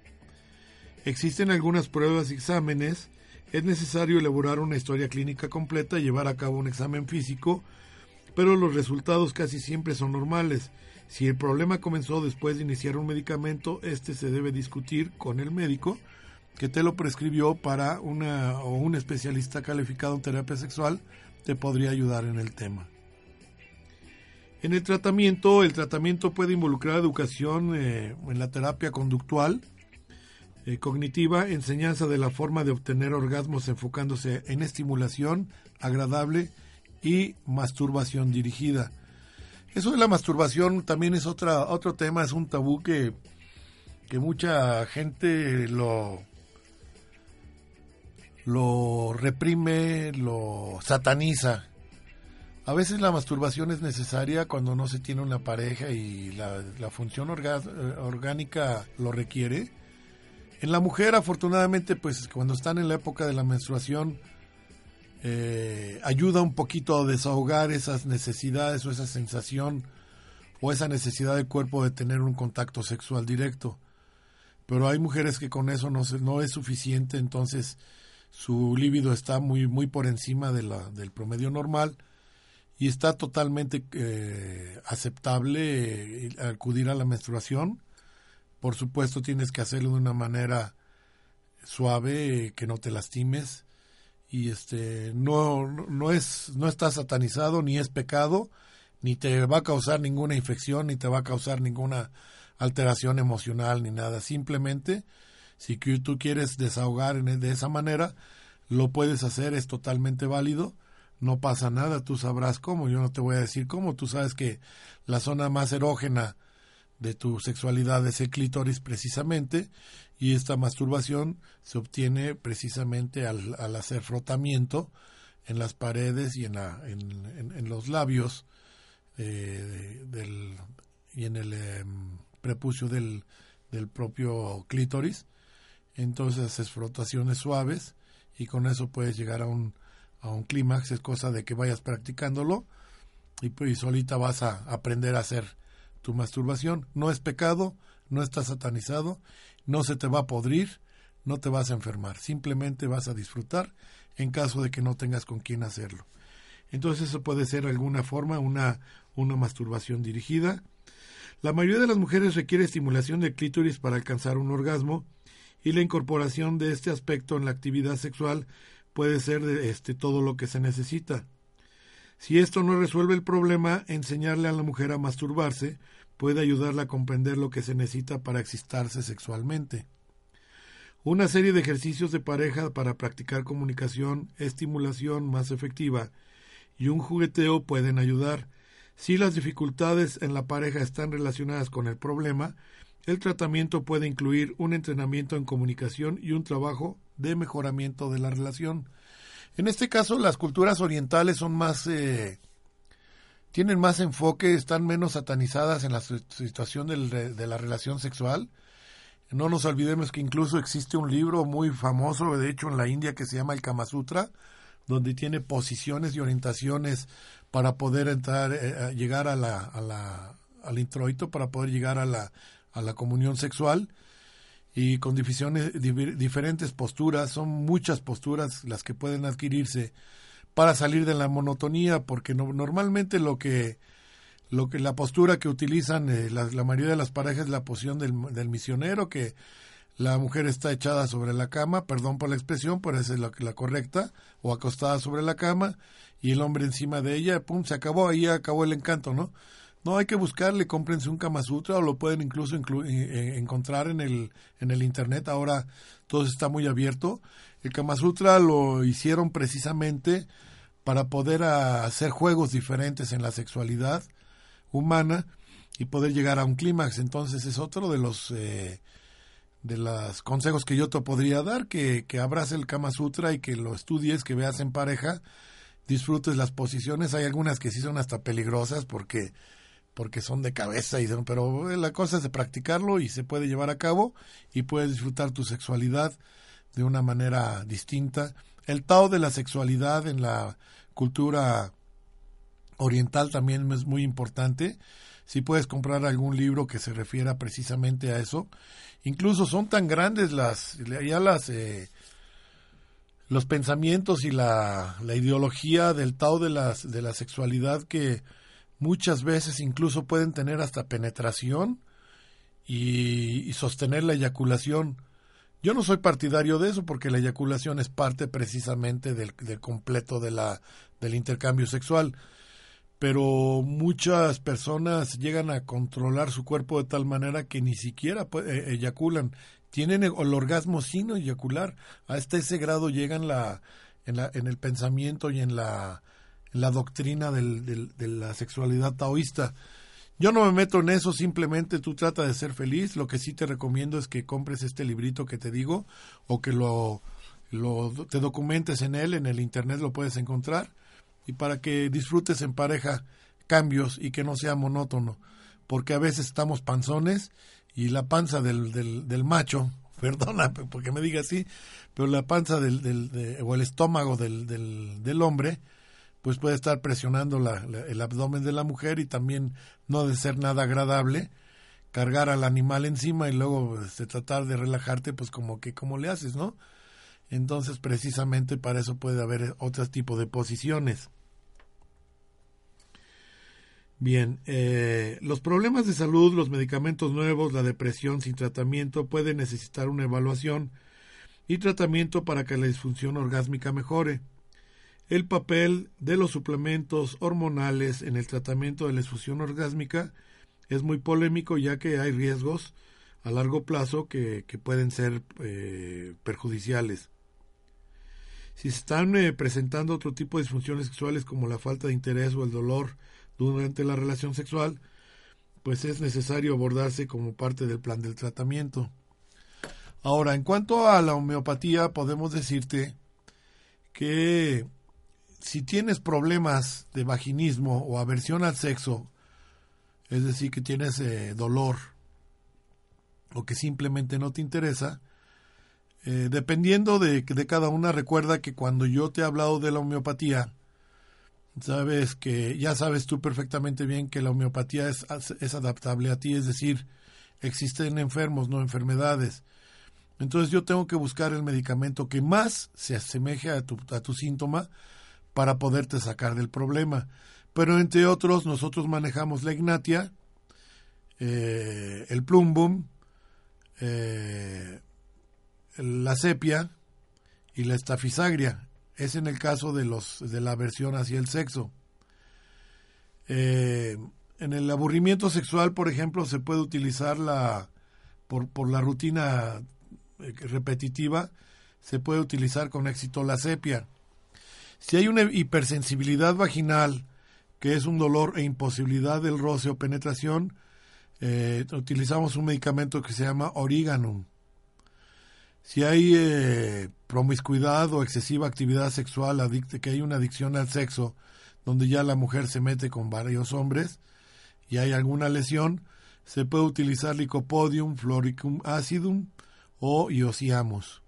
S1: Existen algunas pruebas y exámenes. Es necesario elaborar una historia clínica completa y llevar a cabo un examen físico, pero los resultados casi siempre son normales. Si el problema comenzó después de iniciar un medicamento, este se debe discutir con el médico que te lo prescribió para una o un especialista calificado en terapia sexual te podría ayudar en el tema. En el tratamiento, el tratamiento puede involucrar educación eh, en la terapia conductual, eh, cognitiva, enseñanza de la forma de obtener orgasmos enfocándose en estimulación agradable y masturbación dirigida. Eso de la masturbación también es otra, otro tema, es un tabú que, que mucha gente lo, lo reprime, lo sataniza. A veces la masturbación es necesaria cuando no se tiene una pareja y la, función orgánica lo requiere. En la mujer, afortunadamente, pues cuando están en la época de la menstruación, eh, ayuda un poquito a desahogar esas necesidades o esa sensación o esa necesidad del cuerpo de tener un contacto sexual directo. Pero hay mujeres que con eso no, no es suficiente, entonces su líbido está muy, muy por encima de la, del promedio normal y está totalmente eh, aceptable eh, acudir a la menstruación. Por supuesto tienes que hacerlo de una manera suave, que no te lastimes y este no no es no está satanizado ni es pecado ni te va a causar ninguna infección ni te va a causar ninguna alteración emocional ni nada. Simplemente si tú quieres desahogar de esa manera, lo puedes hacer, es totalmente válido, no pasa nada, tú sabrás cómo, yo no te voy a decir cómo, tú sabes que la zona más erógena de tu sexualidad es el clítoris precisamente y esta masturbación se obtiene precisamente al, hacer frotamiento en las paredes y en, la, en, los labios eh, del, y en el em, prepucio del, del propio clítoris entonces haces frotaciones suaves y con eso puedes llegar a un, a un clímax, es cosa de que vayas practicándolo y, pues, solita vas a aprender a hacer tu masturbación. No es pecado, no está satanizado, no se te va a podrir, no te vas a enfermar, simplemente vas a disfrutar en caso de que no tengas con quién hacerlo. Entonces eso puede ser alguna forma una, una masturbación dirigida. La mayoría de las mujeres requiere estimulación del clítoris para alcanzar un orgasmo y la incorporación de este aspecto en la actividad sexual puede ser de, este, todo lo que se necesita. Si esto no resuelve el problema, enseñarle a la mujer a masturbarse puede ayudarla a comprender lo que se necesita para excitarse sexualmente. Una serie de ejercicios de pareja para practicar comunicación, estimulación más efectiva y un jugueteo pueden ayudar. Si las dificultades en la pareja están relacionadas con el problema, el tratamiento puede incluir un entrenamiento en comunicación y un trabajo de mejoramiento de la relación. En este caso, las culturas orientales son más, eh, tienen más enfoque, están menos satanizadas en la situación de la relación sexual. No nos olvidemos que incluso existe un libro muy famoso, de hecho en la India, que se llama el Kama Sutra, donde tiene posiciones y orientaciones para poder entrar, eh, llegar a la, a la, al introito, para poder llegar a la comunión sexual y con diferentes posturas, son muchas posturas las que pueden adquirirse para salir de la monotonía, porque no, normalmente lo que, lo que la postura que utilizan eh, la, mayoría de las parejas es la posición del, del, misionero, que la mujer está echada sobre la cama, perdón por la expresión, pero esa es la, la correcta, o acostada sobre la cama, y el hombre encima de ella, pum, se acabó, ahí acabó el encanto, ¿no? No, hay que buscarle, cómprense un Kama Sutra o lo pueden incluso eh, eh, encontrar en el, en el Internet. Ahora todo está muy abierto. El Kama Sutra lo hicieron precisamente para poder hacer juegos diferentes en la sexualidad humana y poder llegar a un clímax. Entonces es otro de los eh, de los consejos que yo te podría dar, que, que abras el Kama Sutra y que lo estudies, que veas en pareja, disfrutes las posiciones. Hay algunas que sí son hasta peligrosas porque porque son de cabeza y pero la cosa es de practicarlo y se puede llevar a cabo y puedes disfrutar tu sexualidad de una manera distinta. El Tao de la sexualidad en la cultura oriental también es muy importante. Si puedes comprar algún libro que se refiera precisamente a eso, incluso son tan grandes las ya las eh, los pensamientos y la, la ideología del Tao de las de la sexualidad que muchas veces incluso pueden tener hasta penetración y, sostener la eyaculación. Yo no soy partidario de eso porque la eyaculación es parte precisamente del, completo de la, del intercambio sexual. Pero muchas personas llegan a controlar su cuerpo de tal manera que ni siquiera e, eyaculan. Tienen el orgasmo sin eyacular. Hasta ese grado llegan en, la, en el pensamiento y en la, la doctrina del, de la sexualidad taoísta. Yo no me meto en eso, simplemente tú trata de ser feliz. Lo que sí te recomiendo es que compres este librito que te digo o que lo, te documentes en él, en el internet lo puedes encontrar y para que disfrutes en pareja cambios y que no sea monótono, porque a veces estamos panzones y la panza del, del, del macho, (laughs) perdona porque me diga así, pero la panza del, del o el estómago del, del hombre pues puede estar presionando el abdomen de la mujer y también no de ser nada agradable cargar al animal encima y luego este, tratar de relajarte, pues como que como le haces, ¿no? Entonces precisamente para eso puede haber otro tipo de posiciones. Bien, eh, los problemas de salud, los medicamentos nuevos, la depresión sin tratamiento pueden necesitar una evaluación y tratamiento para que la disfunción orgásmica mejore. El papel de los suplementos hormonales en el tratamiento de la disfunción orgásmica es muy polémico ya que hay riesgos a largo plazo que, pueden ser eh, perjudiciales. Si se están eh, presentando otro tipo de disfunciones sexuales como la falta de interés o el dolor durante la relación sexual, pues es necesario abordarse como parte del plan del tratamiento. Ahora, en cuanto a la homeopatía, podemos decirte que si tienes problemas de vaginismo o aversión al sexo, es decir, que tienes eh, dolor o que simplemente no te interesa, eh, dependiendo de, de, cada una, recuerda que cuando yo te he hablado de la homeopatía, sabes que ya sabes tú perfectamente bien que la homeopatía es, es adaptable a ti, es decir, existen enfermos, no enfermedades. Entonces yo tengo que buscar el medicamento que más se asemeje a tu, a tu síntoma para poderte sacar del problema. Pero entre otros, nosotros manejamos la ignatia, eh, el plumbum, eh, la sepia y la estafisagria. Es en el caso de, los, de la aversión hacia el sexo. Eh, en el aburrimiento sexual, por ejemplo, se puede utilizar la, por, por la rutina repetitiva, se puede utilizar con éxito la sepia. Si hay una hipersensibilidad vaginal, que es un dolor e imposibilidad del roce o penetración, eh, utilizamos un medicamento que se llama Origanum. Si hay eh, promiscuidad o excesiva actividad sexual, que hay una adicción al sexo, donde ya la mujer se mete con varios hombres y hay alguna lesión, se puede utilizar Lycopodium, Floricum acidum o Iosiamus.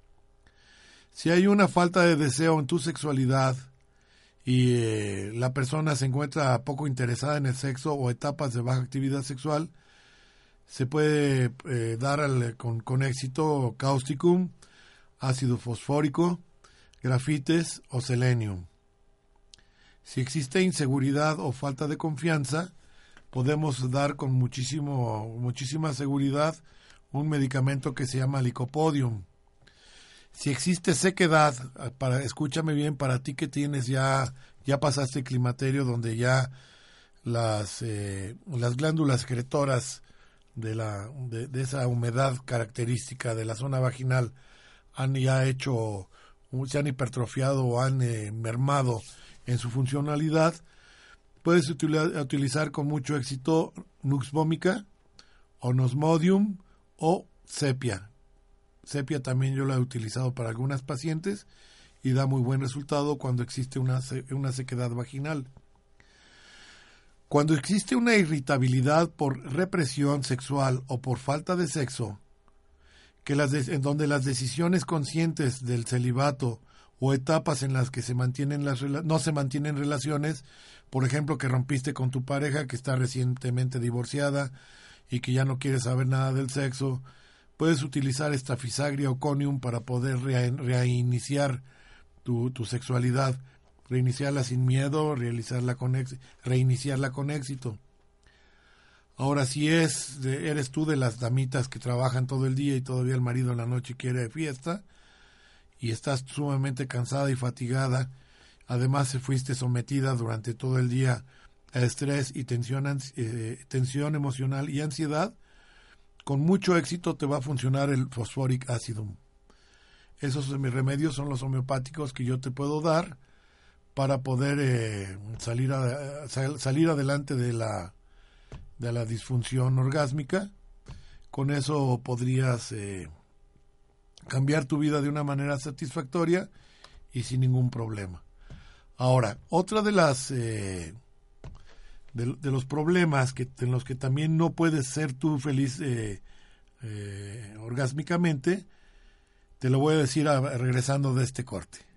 S1: Si hay una falta de deseo en tu sexualidad y eh, la persona se encuentra poco interesada en el sexo o etapas de baja actividad sexual, se puede eh, dar con, con, éxito causticum, ácido fosfórico, grafites o selenium. Si existe inseguridad o falta de confianza, podemos dar con muchísimo, muchísima seguridad un medicamento que se llama licopodium. Si existe sequedad, para, escúchame bien, para ti que tienes ya, ya pasaste el climaterio donde ya las, eh, las glándulas secretoras de, la, de, esa humedad característica de la zona vaginal han ya hecho, se han hipertrofiado o han eh, mermado en su funcionalidad, puedes utilizar con mucho éxito Nux vomica, Onosmodium o Sepia. Sepia también yo la he utilizado para algunas pacientes y da muy buen resultado cuando existe una, una sequedad vaginal. Cuando existe una irritabilidad por represión sexual o por falta de sexo, que las en donde las decisiones conscientes del celibato o etapas en las que se mantienen las no se mantienen relaciones, por ejemplo, que rompiste con tu pareja que está recientemente divorciada y que ya no quiere saber nada del sexo, puedes utilizar esta fisagria o conium para poder reiniciar tu, tu sexualidad reiniciarla sin miedo, realizarla con reiniciarla con éxito. Ahora, si es, eres tú de las damitas que trabajan todo el día y todavía el marido en la noche quiere fiesta, y estás sumamente cansada y fatigada, además se fuiste sometida durante todo el día a estrés y tensión, eh, tensión emocional y ansiedad, con mucho éxito te va a funcionar el fosforic acidum. Esos mis remedios son los homeopáticos que yo te puedo dar para poder eh, salir, salir adelante de la, de la disfunción orgásmica. Con eso podrías eh, cambiar tu vida de una manera satisfactoria y sin ningún problema. Ahora, otra de las eh, de, los problemas que, en los que también no puedes ser tú feliz orgásmicamente, te lo voy a decir regresando de este corte.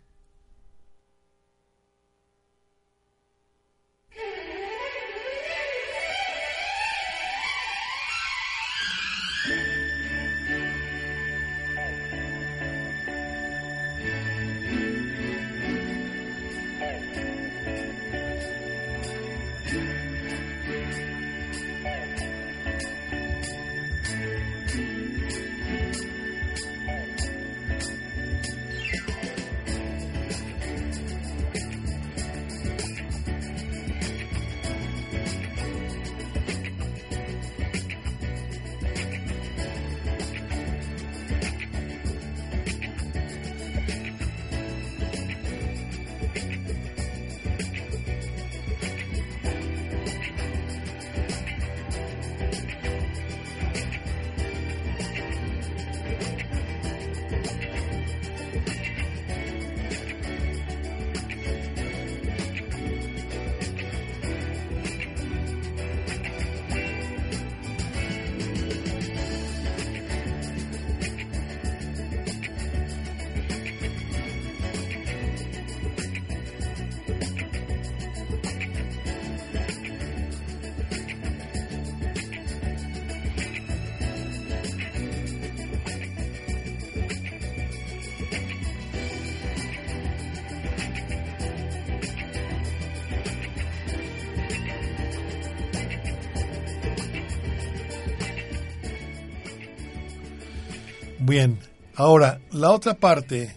S1: Ahora, la otra parte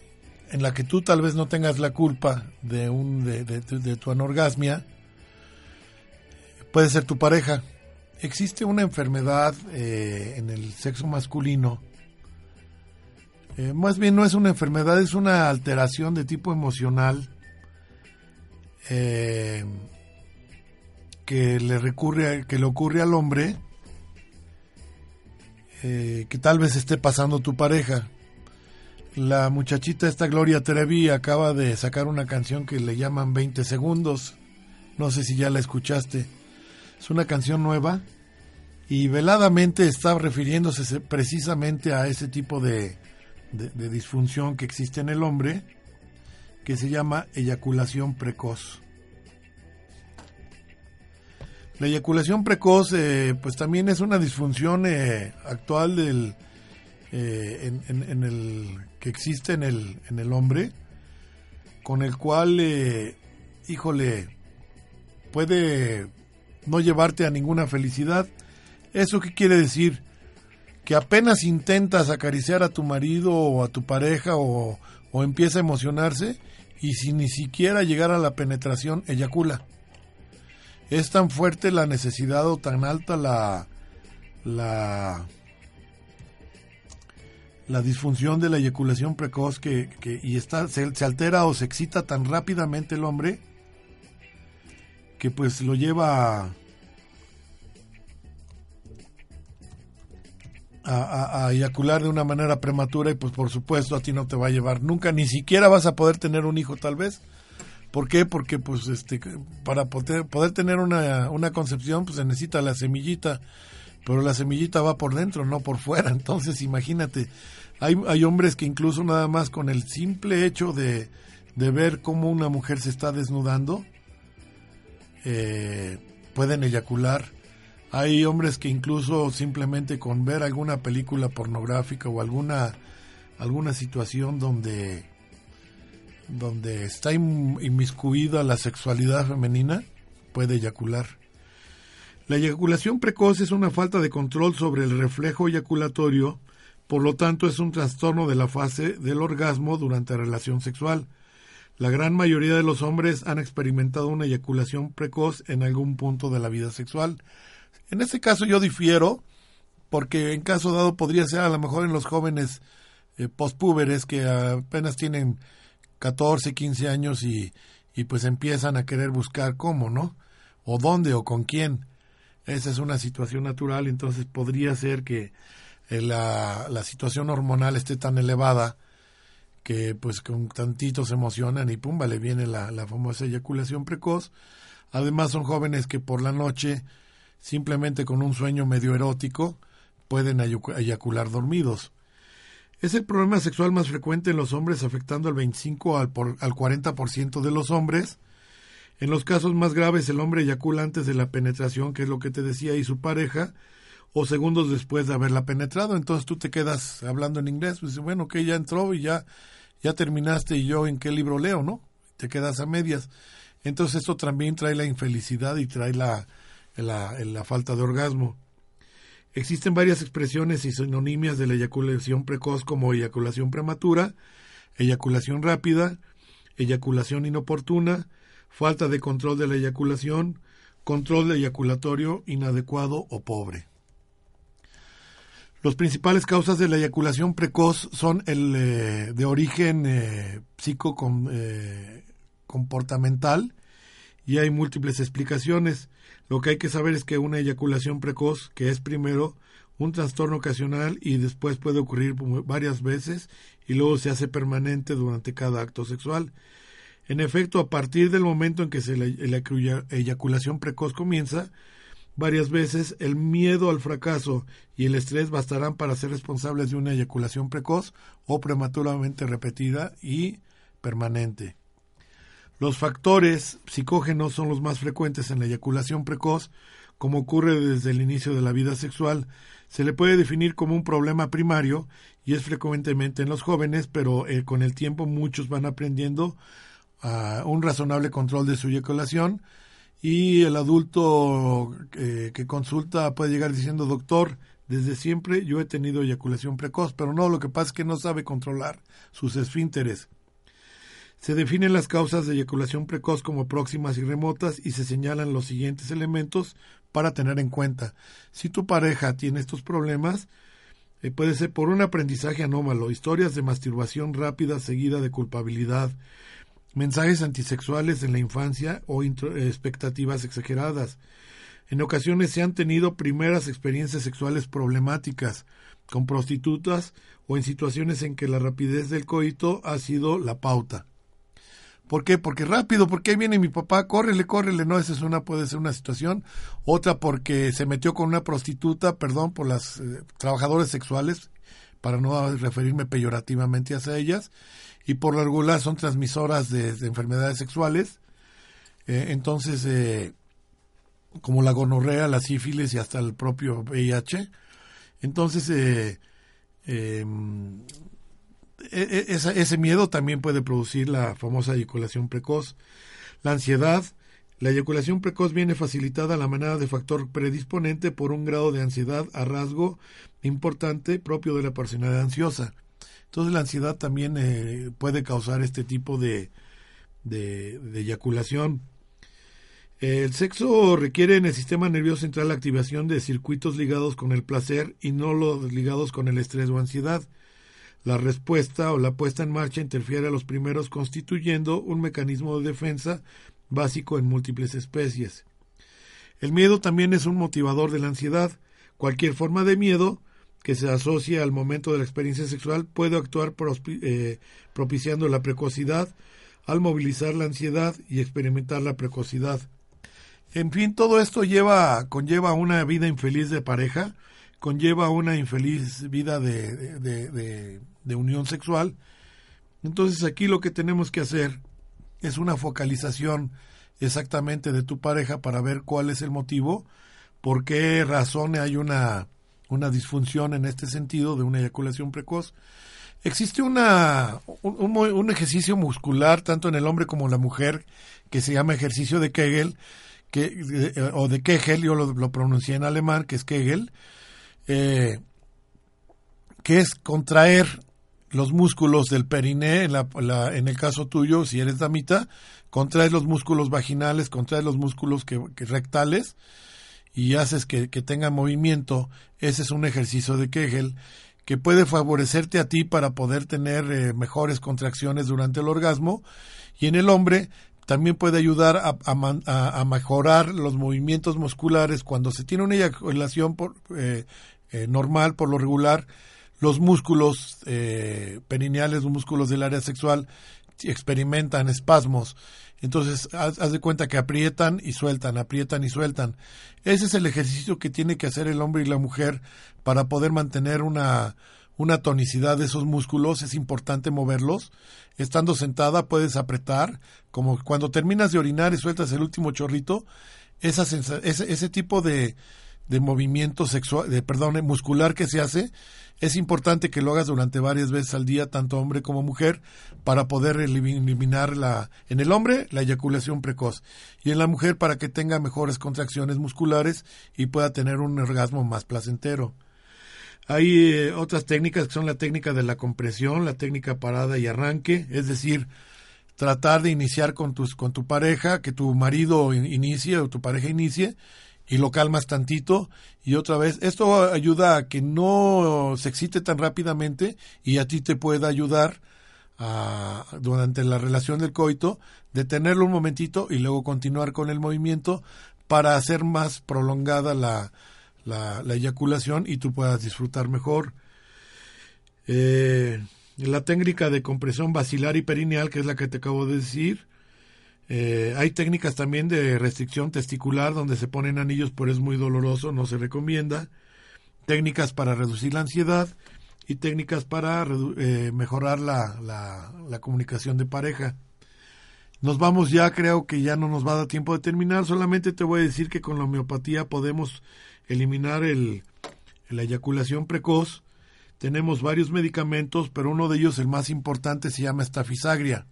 S1: en la que tú tal vez no tengas la culpa de, un, de, de, tu anorgasmia, puede ser tu pareja. Existe una enfermedad eh, en el sexo masculino, eh, más bien no es una enfermedad, es una alteración de tipo emocional eh, que le recurre, que le ocurre al hombre, que tal vez esté pasando tu pareja. La muchachita esta Gloria Trevi acaba de sacar una canción que le llaman 20 segundos. No sé si ya la escuchaste. Es una canción nueva y veladamente está refiriéndose precisamente a ese tipo de, disfunción que existe en el hombre que se llama eyaculación precoz. La eyaculación precoz eh, pues también es una disfunción eh, actual del, eh, en, el que existe en el, en el hombre con el cual híjole puede no llevarte a ninguna felicidad. ¿Eso qué quiere decir? Que apenas intentas acariciar a tu marido o a tu pareja o, empieza a emocionarse y sin ni siquiera llegar a la penetración eyacula. Es tan fuerte la necesidad o tan alta la la la disfunción de la eyaculación precoz que, y está se, se altera o se excita tan rápidamente el hombre que pues lo lleva a, eyacular de una manera prematura y pues por supuesto a ti no te va a llevar nunca, ni siquiera vas a poder tener un hijo tal vez. ¿Por qué? Porque pues este para poder, poder tener una, una concepción pues se necesita la semillita, pero la semillita va por dentro, no por fuera. Entonces imagínate, hay, hay hombres que incluso nada más con el simple hecho de, de ver cómo una mujer se está desnudando, eh, pueden eyacular. Hay hombres que incluso simplemente con ver alguna película pornográfica o alguna alguna situación donde donde está inmiscuida la sexualidad femenina puede eyacular. La eyaculación precoz es una falta de control sobre el reflejo eyaculatorio, por lo tanto es un trastorno de la fase del orgasmo durante la relación sexual. La gran mayoría de los hombres han experimentado una eyaculación precoz en algún punto de la vida sexual. En este caso yo difiero, porque en caso dado podría ser a lo mejor en los jóvenes eh, postpúberes que apenas tienen 14, 15 años y, y pues empiezan a querer buscar cómo, ¿no? O dónde o con quién. Esa es una situación natural, entonces podría ser que eh, la, la situación hormonal esté tan elevada que pues con tantito se emocionan y pumba le viene la, la famosa eyaculación precoz. Además son jóvenes que por la noche, simplemente con un sueño medio erótico, pueden eyacular dormidos. Es el problema sexual más frecuente en los hombres, afectando al 25 al, por, al 40% de los hombres. En los casos más graves, el hombre eyacula antes de la penetración, que es lo que te decía, y su pareja, o segundos después de haberla penetrado. Entonces tú te quedas hablando en inglés, pues bueno, que ya entró y ya ya terminaste y yo en qué libro leo, ¿no? Te quedas a medias. Entonces esto también trae la infelicidad y trae la, la, falta de orgasmo. Existen varias expresiones y sinonimias de la eyaculación precoz como eyaculación prematura, eyaculación rápida, eyaculación inoportuna, falta de control de la eyaculación, control eyaculatorio inadecuado o pobre. Las principales causas de la eyaculación precoz son el eh, de origen eh, eh, comportamental y hay múltiples explicaciones. Lo que hay que saber es que una eyaculación precoz, que es primero un trastorno ocasional y después puede ocurrir varias veces y luego se hace permanente durante cada acto sexual. En efecto, a partir del momento en que la eyaculación precoz comienza, varias veces, el miedo al fracaso y el estrés bastarán para ser responsables de una eyaculación precoz o prematuramente repetida y permanente. Los factores psicógenos son los más frecuentes en la eyaculación precoz, como ocurre desde el inicio de la vida sexual. Se le puede definir como un problema primario y es frecuentemente en los jóvenes, pero eh, con el tiempo muchos van aprendiendo a un razonable control de su eyaculación, y el adulto eh, que consulta puede llegar diciendo, doctor, Desde siempre yo he tenido eyaculación precoz, pero no, lo que pasa es que no sabe controlar sus esfínteres. Se definen las causas de eyaculación precoz como próximas y remotas y se señalan los siguientes elementos para tener en cuenta. Si tu pareja tiene estos problemas, eh, puede ser por un aprendizaje anómalo, historias de masturbación rápida seguida de culpabilidad, mensajes antisexuales en la infancia o expectativas exageradas. En ocasiones se han tenido primeras experiencias sexuales problemáticas con prostitutas o en situaciones en que la rapidez del coito ha sido la pauta. ¿Por qué? Porque rápido, porque ahí viene mi papá, córrele, córrele, no, esa es una, puede ser una situación. Otra porque se metió con una prostituta, perdón, por las eh, trabajadoras sexuales, para no referirme peyorativamente hacia ellas, y por lo regular son transmisoras de, enfermedades sexuales. Eh, entonces, eh, como la gonorrea, la sífilis y hasta el propio VIH. Entonces, eh, em, e, e, ese miedo también puede producir la famosa eyaculación precoz. La ansiedad. La eyaculación precoz viene facilitada a la manera de factor predisponente por un grado de ansiedad a rasgo importante propio de la personalidad ansiosa. Entonces la ansiedad también eh, puede causar este tipo de, de, de eyaculación. El sexo requiere en el sistema nervioso central la activación de circuitos ligados con el placer y no los ligados con el estrés o ansiedad. La respuesta o la puesta en marcha interfiere a los primeros constituyendo un mecanismo de defensa básico en múltiples especies. El miedo también es un motivador de la ansiedad. Cualquier forma de miedo que se asocia al momento de la experiencia sexual puede actuar eh, propiciando la precocidad al movilizar la ansiedad y experimentar la precocidad. En fin, todo esto lleva, conlleva una vida infeliz de pareja, conlleva una infeliz vida de, de, de unión sexual. Entonces aquí lo que tenemos que hacer es una focalización exactamente de tu pareja para ver cuál es el motivo, por qué razón hay una, una disfunción en este sentido de una eyaculación precoz. Existe una, un, ejercicio muscular tanto en el hombre como en la mujer que se llama ejercicio de Kegel, que, eh, o de Kegel, yo lo, pronuncié en alemán, que es Kegel, eh, que es contraer los músculos del periné, en el caso tuyo, si eres damita, contraes los músculos vaginales, contraes los músculos que, rectales y haces que, que tenga movimiento. Ese es un ejercicio de Kegel que puede favorecerte a ti para poder tener eh, mejores contracciones durante el orgasmo. Y en el hombre también puede ayudar a, a, mejorar los movimientos musculares cuando se tiene una eyaculación por, eh, eh, normal, por lo regular los músculos perineales, los músculos del área sexual experimentan espasmos. Entonces, haz, de cuenta que aprietan y sueltan, aprietan y sueltan. Ese es el ejercicio que tiene que hacer el hombre y la mujer para poder mantener una, una tonicidad de esos músculos. Es importante moverlos. Estando sentada puedes apretar, como cuando terminas de orinar y sueltas el último chorrito. Esa ese, ese tipo de, de movimiento sexual, de, perdón, muscular que se hace, es importante que lo hagas durante varias veces al día, tanto hombre como mujer, para poder eliminar la, en el hombre la eyaculación precoz y en la mujer para que tenga mejores contracciones musculares y pueda tener un orgasmo más placentero. Hay eh, otras técnicas que son la técnica de la compresión, la técnica parada y arranque, es decir, tratar de iniciar con, tus, con tu pareja, que tu marido inicie o tu pareja inicie y lo calmas tantito y otra vez. Esto ayuda a que no se excite tan rápidamente y a ti te pueda ayudar a, durante la relación del coito, detenerlo un momentito y luego continuar con el movimiento para hacer más prolongada la, la, eyaculación y tú puedas disfrutar mejor. Eh, la técnica de compresión basilar y perineal, que es la que te acabo de decir, eh, hay técnicas también de restricción testicular donde se ponen anillos, pero es muy doloroso, no se recomienda. Técnicas para reducir la ansiedad y técnicas para eh, mejorar la, la, comunicación de pareja. Nos vamos ya, creo que ya no nos va a dar tiempo de terminar. Solamente te voy a decir que con la homeopatía podemos eliminar el, la eyaculación precoz. Tenemos varios medicamentos, pero uno de ellos, el más importante, se llama estafisagria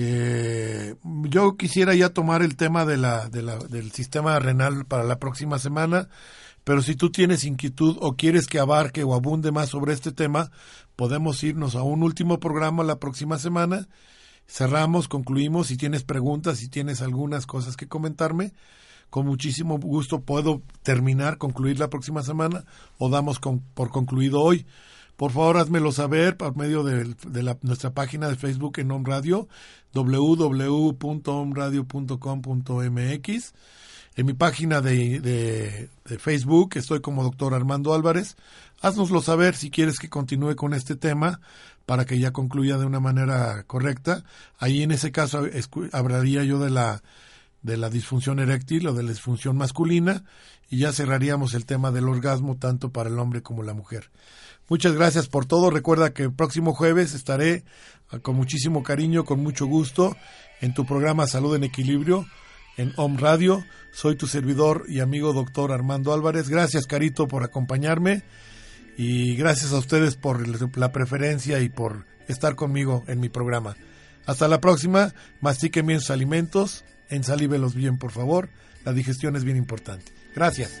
S1: eh, yo quisiera ya tomar el tema de la, de la, del sistema renal para la próxima semana, Pero si tú tienes inquietud o quieres que abarque o abunde más sobre este tema, podemos irnos a un último programa la próxima semana. Cerramos, concluimos. Si tienes preguntas, si tienes algunas cosas que comentarme, con muchísimo gusto puedo terminar, concluir la próxima semana o damos por concluido hoy. Por favor, házmelo saber por medio de, nuestra página de Facebook en Home Radio, www.omradio.com.mx. En mi página de, de, Facebook estoy como doctor Armando Álvarez. Haznoslo saber si quieres que continúe con este tema para que ya concluya de una manera correcta. Ahí en ese caso hablaría yo de la de la disfunción eréctil o de la disfunción masculina y ya cerraríamos el tema del orgasmo tanto para el hombre como la mujer. Muchas gracias por todo. Recuerda que el próximo jueves estaré ah, con muchísimo cariño, con mucho gusto en tu programa Salud en Equilibrio en Home Radio. Soy tu servidor y amigo doctor Armando Álvarez. Gracias Carito por acompañarme y gracias a ustedes por la preferencia y por estar conmigo en mi programa. Hasta la próxima. Mastiquen bien sus alimentos ensalívelos bien, por favor. La digestión es bien importante. Gracias.